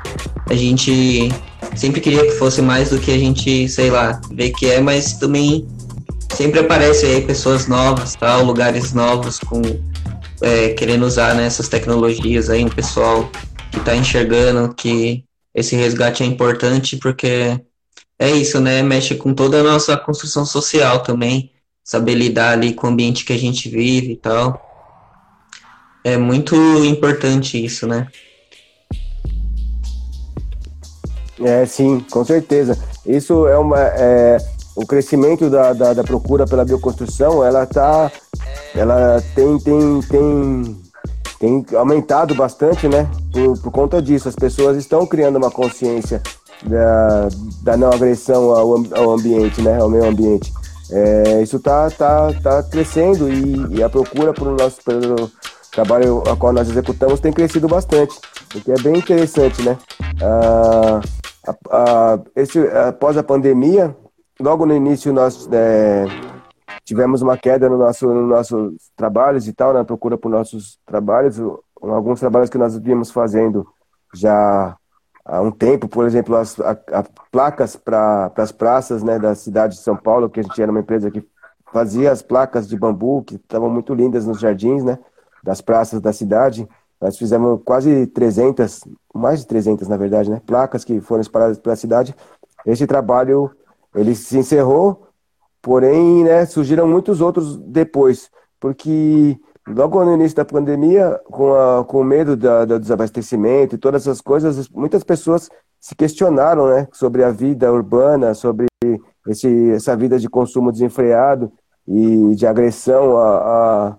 a gente sempre queria que fosse mais do que a gente, sei lá, vê que é, mas também sempre aparece aí pessoas novas, tal, lugares novos com é, querendo usar né, essas tecnologias aí, um pessoal que está enxergando que esse resgate é importante porque é isso, né? Mexe com toda a nossa construção social também, saber lidar ali com o ambiente que a gente vive e tal. É muito importante isso, né? É, sim, com certeza. Isso é uma. É, o crescimento da, da, da, procura pela bioconstrução, ela tá. Ela tem, tem, tem, tem aumentado bastante, né? Por, por conta disso. As pessoas estão criando uma consciência da, da não agressão ao, ao ambiente, né? Ao meio ambiente. É, isso tá, tá, tá crescendo e, e a procura por nosso, pelo trabalho a qual nós executamos tem crescido bastante, o que é bem interessante, né? Ah, esse, após a pandemia, logo no início nós é, tivemos uma queda no nosso, no nossos trabalhos e tal, na procura por nossos trabalhos, alguns trabalhos que nós vimos fazendo já há um tempo, por exemplo, as a, a placas para as praças né, da cidade de São Paulo, que a gente era uma empresa que fazia as placas de bambu, que estavam muito lindas nos jardins, né, das praças da cidade. Nós fizemos quase 300, mais de 300 na verdade, né? Placas que foram espalhadas pela cidade. Esse trabalho ele se encerrou, porém, né, surgiram muitos outros depois, porque logo no início da pandemia, com, a, com o medo da, do desabastecimento e todas essas coisas, muitas pessoas se questionaram, né, sobre a vida urbana, sobre esse, essa vida de consumo desenfreado e de agressão a, a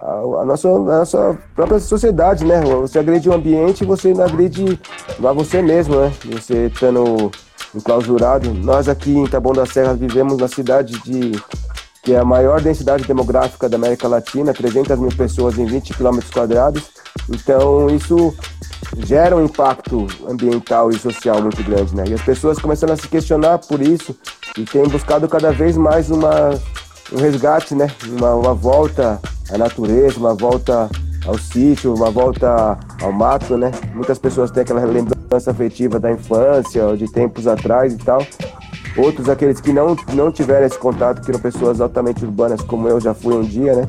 a, nossa, a nossa própria sociedade, né? Você agride o ambiente você agride a você mesmo, né? Você estando enclausurado. Nós aqui em Taboão da Serra vivemos na cidade de que é a maior densidade demográfica da América Latina, 300 mil pessoas em 20 quilômetros quadrados. Então isso gera um impacto ambiental e social muito grande, né? E as pessoas começando a se questionar por isso e têm buscado cada vez mais uma um resgate, né? Uma, uma volta à natureza, uma volta ao sítio, uma volta ao mato, né? Muitas pessoas têm aquela lembrança afetiva da infância, de tempos atrás e tal. Outros, aqueles que não, não tiveram esse contato, que eram pessoas altamente urbanas, como eu já fui um dia, né?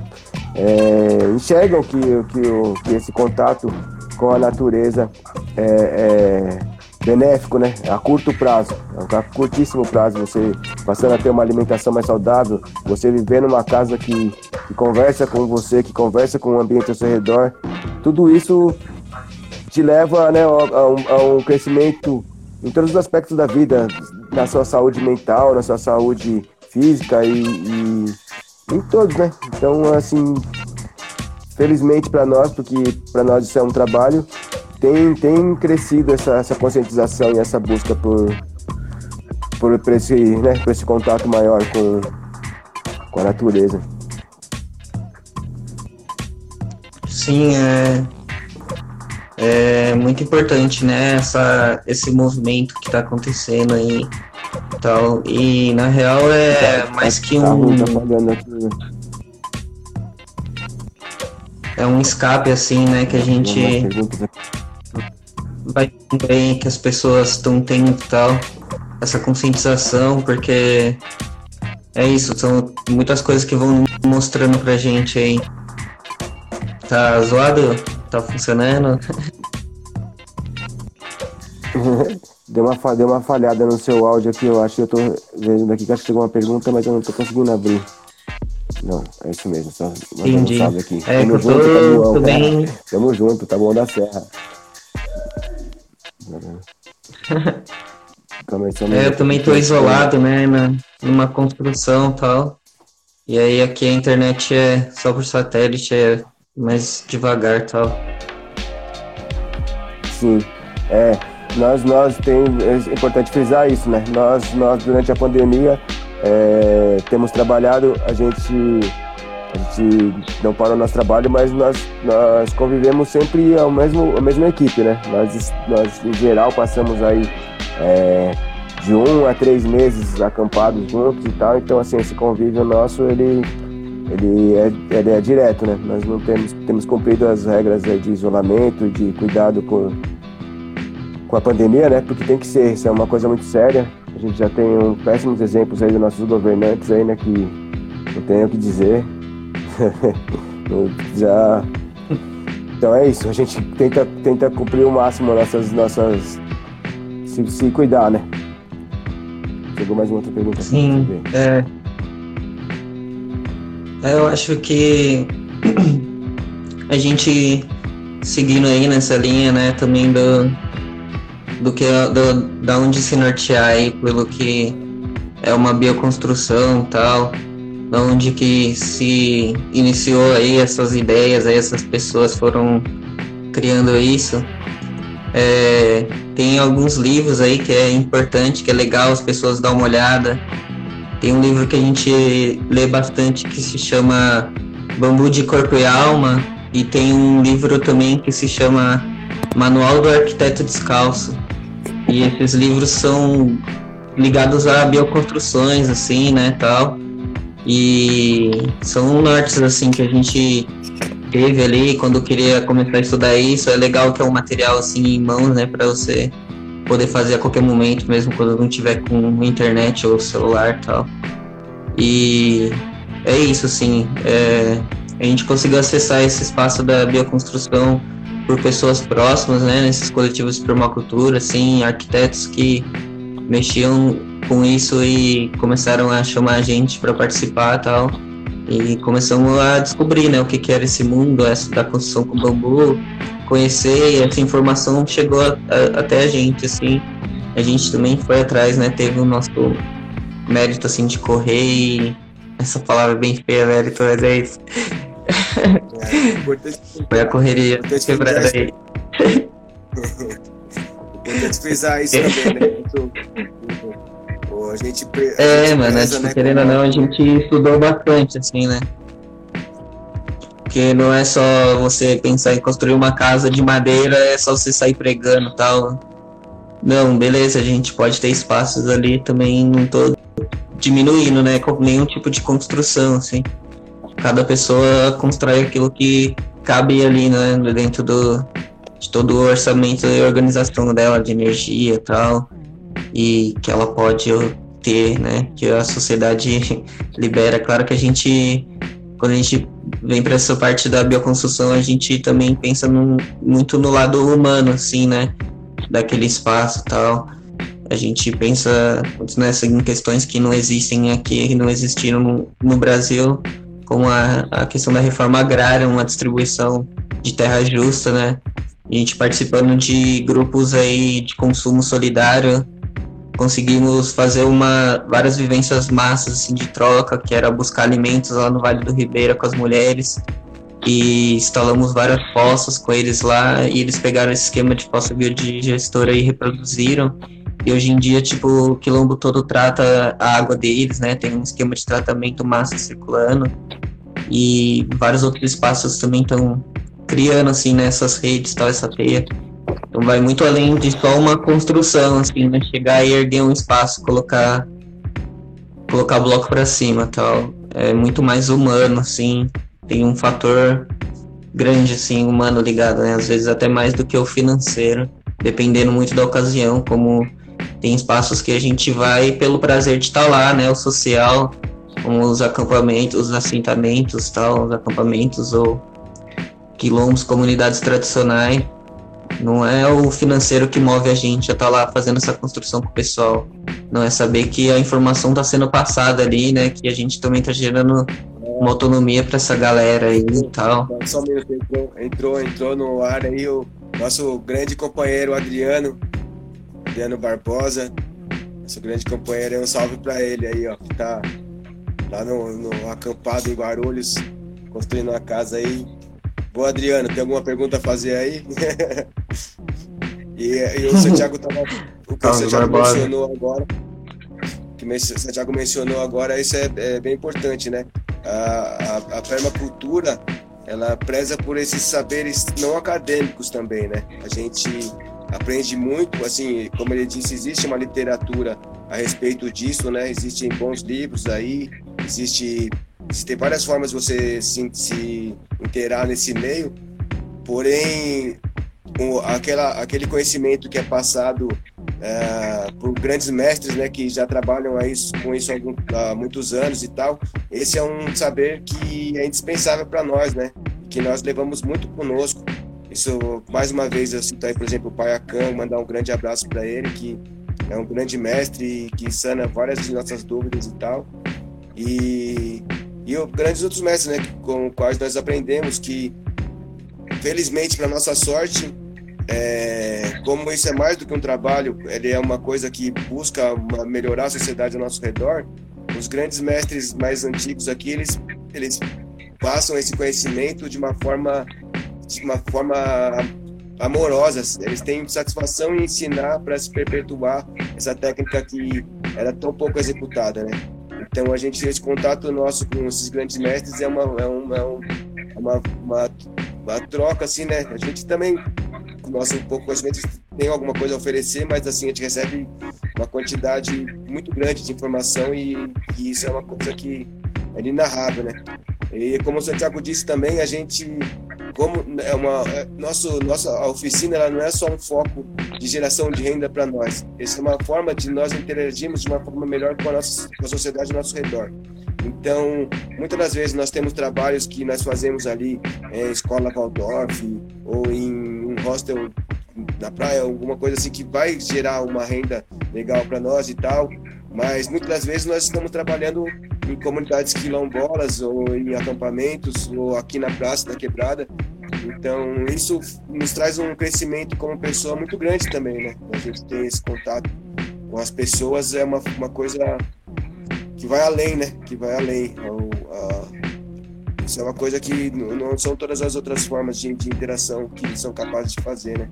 É, enxergam que, que, que esse contato com a natureza é, é benéfico, né? A curto prazo, a curtíssimo prazo, você passando a ter uma alimentação mais saudável, você viver numa casa que, que conversa com você, que conversa com o ambiente ao seu redor, tudo isso te leva né, a, um, a um crescimento em todos os aspectos da vida, na sua saúde mental, na sua saúde física e, e em todos, né? Então, assim, felizmente para nós, porque para nós isso é um trabalho, tem, tem crescido essa, essa conscientização e essa busca por, por, por, esse, né, por esse contato maior com, com a natureza. Sim, é, é muito importante, né, essa, esse movimento que está acontecendo aí tal. E na real é tá, mais que tá um. Tá é um escape assim, né, que a gente vai bem que as pessoas estão tendo tal, essa conscientização, porque é isso, são muitas coisas que vão mostrando pra gente aí. Tá zoado? Tá funcionando? [laughs] Deu uma, deu uma falhada no seu áudio aqui, eu acho que eu tô vendo aqui que acho que chegou uma pergunta, mas eu não tô conseguindo abrir. Não, é isso mesmo, só Entendi. Um aqui. É, Tamo junto, tô, tô cara. bem. Tamo junto, tá bom da serra. Um [laughs] É, eu também tô aqui. isolado, né, na, numa construção e tal. E aí aqui a internet é só por satélite, é mais devagar e tal. Sim, é. Nós, nós tem, é importante frisar isso, né? Nós, nós durante a pandemia, é, temos trabalhado, a gente, a gente não parou nosso trabalho, mas nós, nós convivemos sempre ao mesmo, a mesma equipe, né? Nós, nós em geral, passamos aí é, de um a três meses acampados juntos e tal, então, assim, esse convívio nosso, ele, ele, é, ele é direto, né? Nós não temos, temos cumprido as regras de isolamento, de cuidado com com a pandemia, né? Porque tem que ser, isso é uma coisa muito séria. A gente já tem um, péssimos exemplos aí dos nossos governantes aí, né? Que não tenho o que dizer. [laughs] Já. Então é isso, a gente tenta, tenta cumprir o máximo nossas. nossas se, se cuidar, né? Chegou mais uma outra pergunta Sim, ver. é. Eu acho que [clears throat] a gente seguindo aí nessa linha, né, também do, do que do, da onde se nortear aí pelo que é uma bioconstrução e tal, onde que se iniciou aí essas ideias, aí essas pessoas foram criando isso. É, tem alguns livros aí que é importante, que é legal as pessoas dar uma olhada. Tem um livro que a gente lê bastante que se chama Bambu de Corpo e Alma, e tem um livro também que se chama Manual do Arquiteto Descalço. E esses livros são ligados a bioconstruções, assim, né, tal. E são nortes, assim, que a gente teve ali quando queria começar a estudar isso. É legal é um material, assim, em mãos, né, para você poder fazer a qualquer momento, mesmo quando não tiver com internet ou celular tal. E é isso, assim, é, a gente conseguiu acessar esse espaço da bioconstrução por pessoas próximas, né, nesses coletivos de permacultura, assim, arquitetos que mexiam com isso e começaram a chamar a gente para participar e tal. E começamos a descobrir, né, o que, que era esse mundo, essa da construção com bambu, conhecer e essa informação chegou a, a, até a gente, assim. A gente também foi atrás, né, teve o nosso mérito, assim, de correr e... Essa palavra é bem feia, mérito, mas é isso. É, [laughs] importante, Foi a correria Importante quebrada aí. [laughs] importante frisar isso também, né? Muito- [laughs] a gente. a É, gente mano, preza, tipo, né, querendo ou como- não, a gente estudou bastante, assim, né? Porque não é só você pensar em construir uma casa de madeira, é só você sair pregando e tal. Não, beleza, a gente pode ter espaços ali também, não tô diminuindo, né? Com nenhum tipo de construção, assim. Cada pessoa constrói aquilo que cabe ali, né? Dentro do, de todo o orçamento e organização dela, de energia e tal. E que ela pode ter, né? Que a sociedade [laughs] libera. Claro que a gente, quando a gente vem para essa parte da bioconstrução, a gente também pensa muito no lado humano, assim, né? Daquele espaço tal. A gente pensa nessa, em questões que não existem aqui, que não existiram no, no Brasil, como a, a questão da reforma agrária, uma distribuição de terra justa, né? A gente participando de grupos aí de consumo solidário, conseguimos fazer uma várias vivências massas assim, de troca, que era buscar alimentos lá no Vale do Ribeira com as mulheres. E instalamos várias fossas com eles lá e eles pegaram esse esquema de fossa biodigestora e reproduziram. E hoje em dia tipo o quilombo todo trata a água deles, né? Tem um esquema de tratamento massa circulando. E vários outros espaços também estão criando assim nessas redes tal essa teia então vai muito além de só uma construção, assim, né? Chegar e erguer um espaço, colocar colocar bloco para cima, tal. É muito mais humano, assim. Tem um fator grande, assim, humano ligado, né? Às vezes até mais do que o financeiro, dependendo muito da ocasião, como tem espaços que a gente vai pelo prazer de estar lá, né? O social, como os acampamentos, os assentamentos, tal, os acampamentos ou quilombos, comunidades tradicionais Não é o financeiro que move a gente a estar tá lá fazendo essa construção com o pessoal. Não é saber que a informação está sendo passada ali, né? Que a gente também está gerando uma autonomia para essa galera aí e tal. Só um minuto, entrou, entrou, entrou no ar aí o nosso grande companheiro Adriano, Adriano Barbosa. Nosso grande companheiro, um salve para ele aí, ó, que tá lá no, no acampado em Guarulhos, construindo uma casa aí. Boa, Adriano, tem alguma pergunta a fazer aí? [laughs] e, e, o Santiago tava. O que o Santiago mencionou agora. Que o Santiago mencionou agora, isso é, é bem importante, né? A, a, a permacultura ela preza por esses saberes não acadêmicos também, né? A gente aprende muito, assim, como ele disse, existe uma literatura a respeito disso, né? Existem bons livros aí, existe Existem várias formas de você se, se inteirar nesse meio, porém, com aquela, aquele conhecimento que é passado é, por grandes mestres, né, que já trabalham aí com isso há muitos anos e tal, esse é um saber que é indispensável para nós, né, que nós levamos muito conosco. Isso, mais uma vez, eu cito aí, por exemplo, o Pai Akan, mandar um grande abraço para ele, que é um grande mestre que sana várias de nossas dúvidas e tal. E e o, grandes outros mestres, né, com os quais nós aprendemos que, felizmente, para nossa sorte, é, como isso é mais do que um trabalho, ele é uma coisa que busca uma, melhorar a sociedade ao nosso redor. Os grandes mestres mais antigos aqui, eles, eles passam esse conhecimento de uma forma, de uma forma amorosa. Eles têm satisfação em ensinar para se perpetuar essa técnica que era tão pouco executada, né? Então a gente esse contato nosso com esses grandes mestres é uma é uma, é uma, uma, uma troca assim, né? A gente também com nosso pouco conhecimento tem alguma coisa a oferecer, mas assim a gente recebe uma quantidade muito grande de informação e, e isso é uma coisa que é inenarrável, né? E como o Santiago disse também, a gente como é uma é, nosso nossa oficina ela não é só um foco de geração de renda para nós. Essa é uma forma de nós interagirmos de uma forma melhor com a nossa com a sociedade ao nosso redor. Então, muitas das vezes nós temos trabalhos que nós fazemos ali em escola Waldorf ou em um hostel na praia, alguma coisa assim que vai gerar uma renda legal para nós e tal. Mas muitas das vezes nós estamos trabalhando em comunidades quilombolas ou em acampamentos ou aqui na Praça da Quebrada. Então, isso nos traz um crescimento como pessoa muito grande também, né? A gente tem esse contato com as pessoas é uma, uma coisa que vai além, né? Que vai além. isso é uma coisa que não são todas as outras formas de, de interação que são capazes de fazer, né?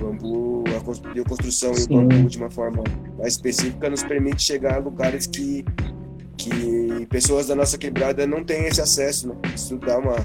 O bambu, a bioconstrução e o bambu de uma forma mais específica nos permite chegar a lugares que que pessoas da nossa quebrada não têm esse acesso, né? Isso dá uma,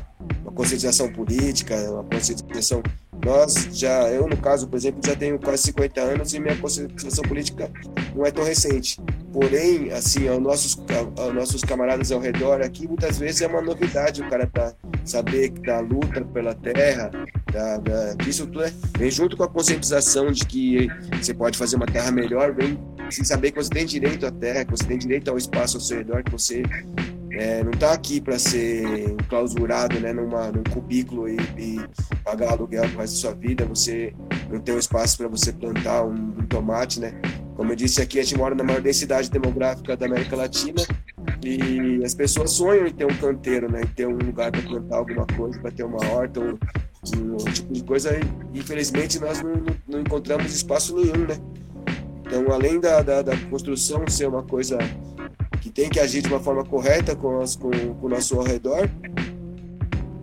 uma conscientização política, uma conscientização. Nós já, eu no caso, por exemplo, já tenho quase 50 anos e minha conscientização política não é tão recente. Porém, assim, aos nossos, aos nossos camaradas ao redor aqui, muitas vezes é uma novidade o cara tá saber da luta pela terra, da, da, disso tudo, né? vem junto com a conscientização de que você pode fazer uma terra melhor, vem sem saber que você tem direito à terra, que você tem direito ao espaço ao seu redor, que você é, não está aqui para ser clausurado né, numa, num cubículo e, e pagar aluguel pro resto da sua vida, você não tem um espaço para você plantar um, um, tomate, né? Como eu disse aqui, a gente mora na maior densidade demográfica da América Latina e as pessoas sonham em ter um canteiro, né? Em ter um lugar para plantar alguma coisa, para ter uma horta, um, um, tipo de coisa. E, infelizmente, nós não, não, encontramos espaço nenhum, né? Então, além da, da, da, construção ser uma coisa que tem que agir de uma forma correta com, com, com o nosso ao redor,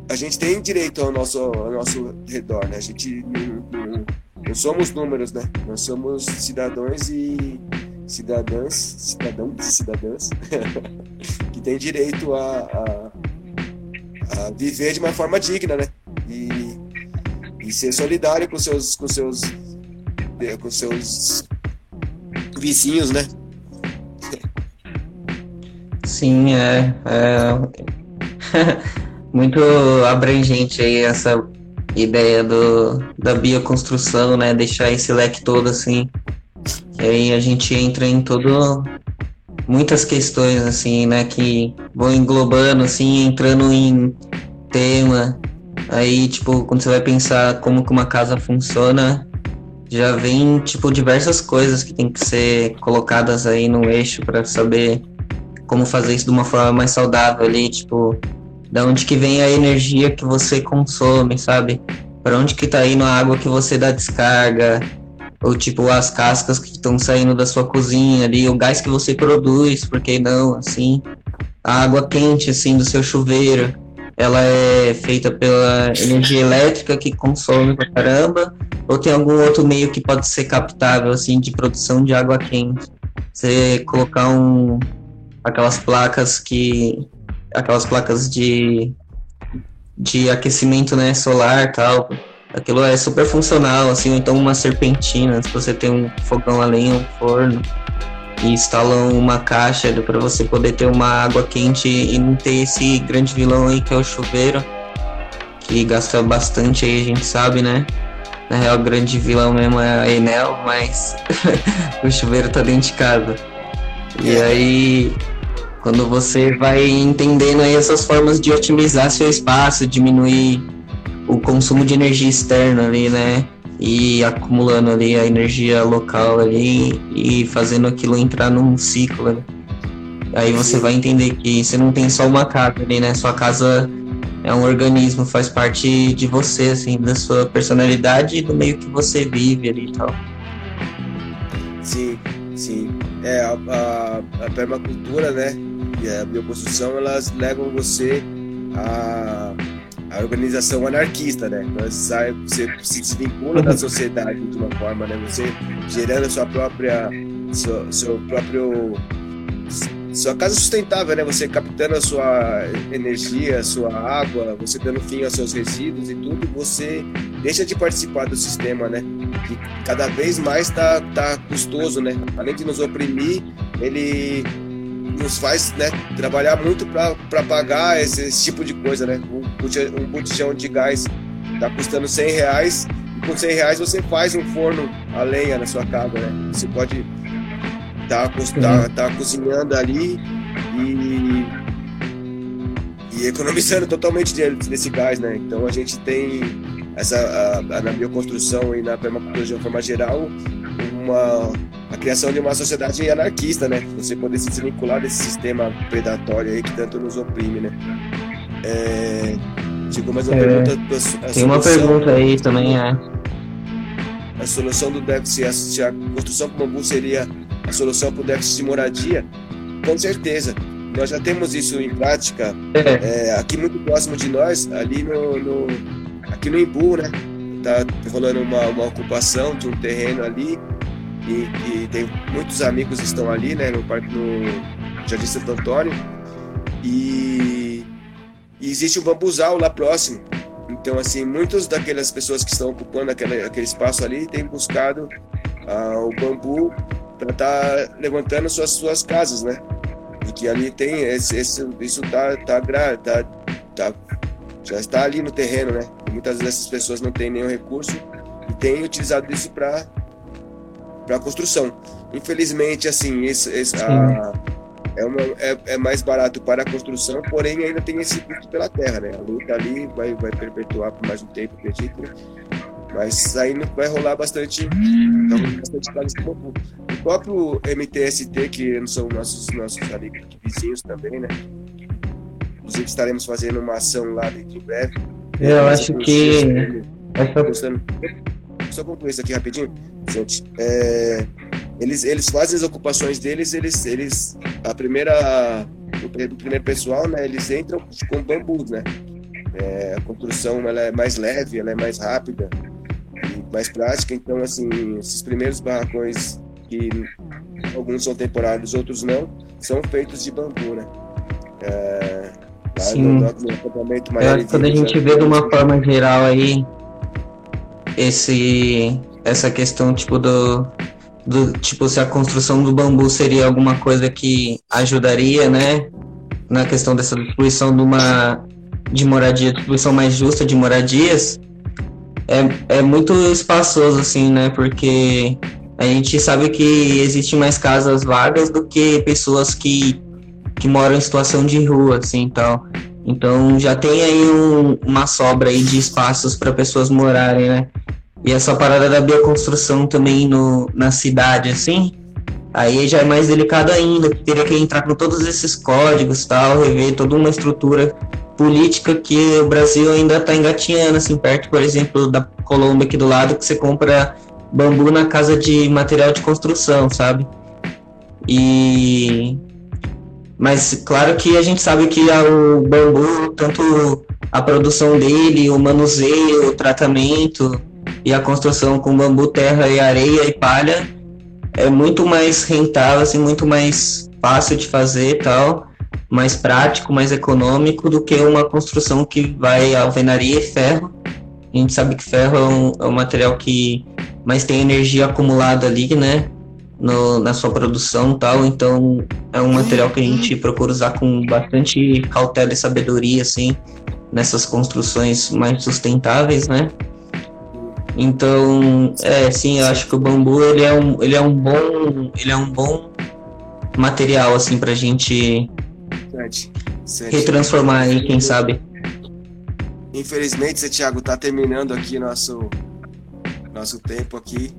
a gente tem direito ao nosso, ao nosso redor, né? A gente não, não, não somos números, né? Nós somos cidadãos e cidadãs, cidadãos e cidadãs [laughs] que têm direito a, a, a, viver de uma forma digna, né? E, e ser solidário com seus, com seus, com seus vizinhos, né? Sim, é, é [laughs] muito abrangente aí essa ideia do, da bioconstrução, né? Deixar esse leque todo assim. E aí a gente entra em todo muitas questões assim, né, que vão englobando assim, entrando em tema Aí, tipo, quando você vai pensar como que uma casa funciona, já vem, tipo, diversas coisas que tem que ser colocadas aí no eixo para saber como fazer isso de uma forma mais saudável ali, tipo, da onde que vem a energia que você consome, sabe? Para onde que tá indo a água que você dá descarga, ou tipo as cascas que estão saindo da sua cozinha ali, o gás que você produz, por que não, assim, a água quente assim do seu chuveiro, ela é feita pela energia elétrica que consome pra caramba, ou tem algum outro meio que pode ser captável assim de produção de água quente. Você colocar um aquelas placas que aquelas placas de de aquecimento né solar tal. Aquilo é super funcional assim ou então uma serpentina se você tem um fogão a lenha um forno e instalam uma caixa para você poder ter uma água quente e não ter esse grande vilão aí que é o chuveiro que gasta bastante aí a gente sabe né? Na real o grande vilão mesmo é a Enel mas [laughs] o chuveiro tá dentro de casa e aí quando você vai entendendo aí essas formas de otimizar seu espaço, diminuir o consumo de energia externa ali, né? E acumulando ali a energia local ali e fazendo aquilo entrar num ciclo. Né? Aí você vai entender que você não tem só uma casa ali, né? Sua casa é um organismo, faz parte de você, assim, da sua personalidade e do meio que você vive ali e tal. Sim, sim. É, a, a, a permacultura, né? e a bioconstrução elas levam você a, a organização anarquista, né? Então, você, se desvincula da sociedade de uma forma, né? Você gerando sua própria, seu, seu próprio sua casa sustentável, né? Você captando a sua energia, a sua água, você dando fim aos seus resíduos e tudo, você deixa de participar do sistema, né? Que cada vez mais tá, tá custoso, né? Além de nos oprimir, ele nos faz né, trabalhar muito para pagar esse, esse, tipo de coisa, né? Um, um botijão de gás está custando 100 reais e com 100 reais você faz um forno a lenha na sua casa, né? Você pode tá, tá, tá cozinhando ali e, e economizando totalmente desse gás, né? Então a gente tem essa a, a, na bioconstrução e na permacultura de uma forma geral uma a criação de uma sociedade anarquista, né? Você poder se desvincular desse sistema predatório aí que tanto nos oprime, né? É... Chegou mais uma é... pergunta. Tem solução... uma pergunta aí também, é. A solução do déficit, se a construção com bambu seria a solução para o déficit de moradia? Com certeza. Nós já temos isso em prática é. É, aqui muito próximo de nós, ali no, no aqui no Imbu, né? Tá rolando uma, uma ocupação de um terreno ali e, e, tem muitos amigos que estão ali, né, no parque no Jardim Santo Antônio e, e existe um bambuzal lá próximo. Então, assim, muitas daquelas pessoas que estão ocupando aquele, aquele espaço ali têm buscado ah, o bambu para estar tá levantando suas suas casas, né? E que ali tem esse, esse isso tá tá, tá tá já está ali no terreno, né? E muitas dessas pessoas não têm nenhum recurso e têm utilizado isso para para construção. Infelizmente, assim, esse, esse a, é, uma, é, é, mais barato para a construção, porém ainda tem esse custo pela terra, né? A luta ali vai, vai perpetuar por mais um tempo, acredito. Mas aí vai rolar bastante, então, bastante. O próprio MTST, que são nossos, nossos amigos vizinhos também, né? Inclusive estaremos fazendo uma ação lá dentro em breve. Eu acho que. Essa... Só concluir isso aqui rapidinho gente. É, eles, eles fazem as ocupações deles, eles, eles a primeira, o primeiro pessoal, né, eles entram com bambus, né? É, a construção ela é mais leve, ela é mais rápida mais prática. Então, assim, esses primeiros barracões que alguns são temporários, outros não, são feitos de bambu, né? É, Sim. No, no, quando a gente vê de uma forma geral aí esse essa questão, tipo, do, do. Tipo, se a construção do bambu seria alguma coisa que ajudaria, né? Na questão dessa distribuição de uma. de moradia, distribuição mais justa de moradias. É, é muito espaçoso, assim, né? Porque a gente sabe que existem mais casas vagas do que pessoas que, que moram em situação de rua, assim, tal. Então já tem aí um, uma sobra aí de espaços para pessoas morarem, né? E essa parada da bioconstrução também no, na cidade, assim, aí já é mais delicado ainda, teria que entrar com todos esses códigos tal, rever toda uma estrutura política que o Brasil ainda está engatinhando, assim, perto, por exemplo, da Colômbia aqui do lado, que você compra bambu na casa de material de construção, sabe? E mas claro que a gente sabe que o bambu, tanto a produção dele, o manuseio, o tratamento e a construção com bambu, terra e areia e palha é muito mais rentável, assim, muito mais fácil de fazer tal, mais prático, mais econômico do que uma construção que vai alvenaria e ferro. A gente sabe que ferro é um, é um material que mais tem energia acumulada ali, né? no, na sua produção tal, então é um material que a gente procura usar com bastante cautela e sabedoria, assim, nessas construções mais sustentáveis, né? Então, é, sim, eu acho que o bambu, ele é um, ele é um bom, ele é um bom material, assim, pra gente Sete. Sete. retransformar aí, quem sabe. Infelizmente, Thiago, tá terminando aqui nosso, nosso tempo aqui.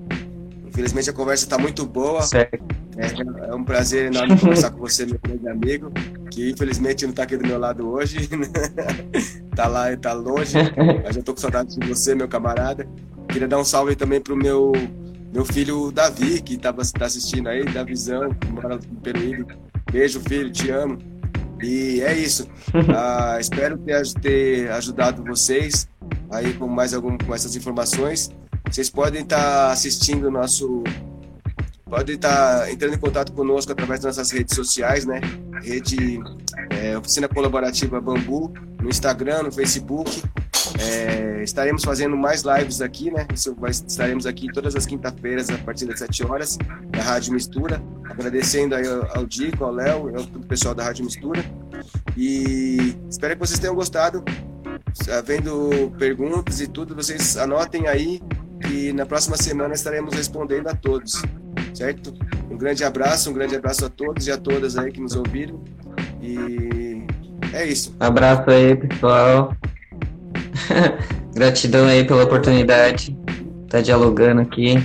Infelizmente a conversa está muito boa. É, é, um prazer enorme conversar com você, meu grande amigo, que infelizmente não está aqui do meu lado hoje. [laughs] tá lá e tá longe, [laughs] mas eu tô com saudade de você, meu camarada. Queria dar um salve também pro meu meu filho Davi, que tá, tá assistindo aí, da visão, que mora no Peruíbe. Beijo, filho, te amo. E é isso. [laughs] Ah, espero ter, ter ajudado vocês aí com mais algum com essas informações. Vocês podem estar tá assistindo o nosso. Podem estar tá entrando em contato conosco através das nossas redes sociais, né? Rede é, Oficina Colaborativa Bambu, no Instagram, no Facebook. É, estaremos fazendo mais lives aqui, né? Estaremos aqui todas as quinta-feiras a partir das 7 horas na Rádio Mistura. Agradecendo aí ao Dico, ao Léo, ao pessoal da Rádio Mistura. E espero que vocês tenham gostado. Havendo perguntas e tudo, vocês anotem aí e na próxima semana estaremos respondendo a todos, certo? Um grande abraço, um grande abraço a todos e a todas aí que nos ouviram. E é isso. Abraço aí, pessoal. [laughs] Gratidão aí pela oportunidade estar tá dialogando aqui.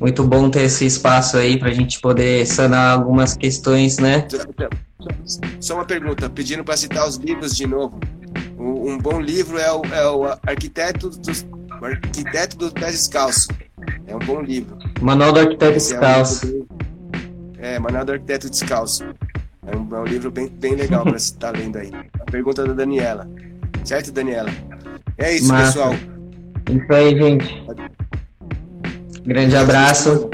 Muito bom ter esse espaço aí para a gente poder sanar algumas questões, né? Só uma pergunta, pedindo para citar os livros de novo. Um bom livro é o, é o Arquiteto dos o Arquiteto do Pé Descalço. É um bom livro. Manual do Arquiteto Descalço. É, é, Manual do Arquiteto Descalço. É um, é um livro bem, bem legal para estar tá lendo aí. A pergunta da Daniela. Certo, Daniela? É isso, Massa. pessoal. Isso aí, gente. Grande abraço.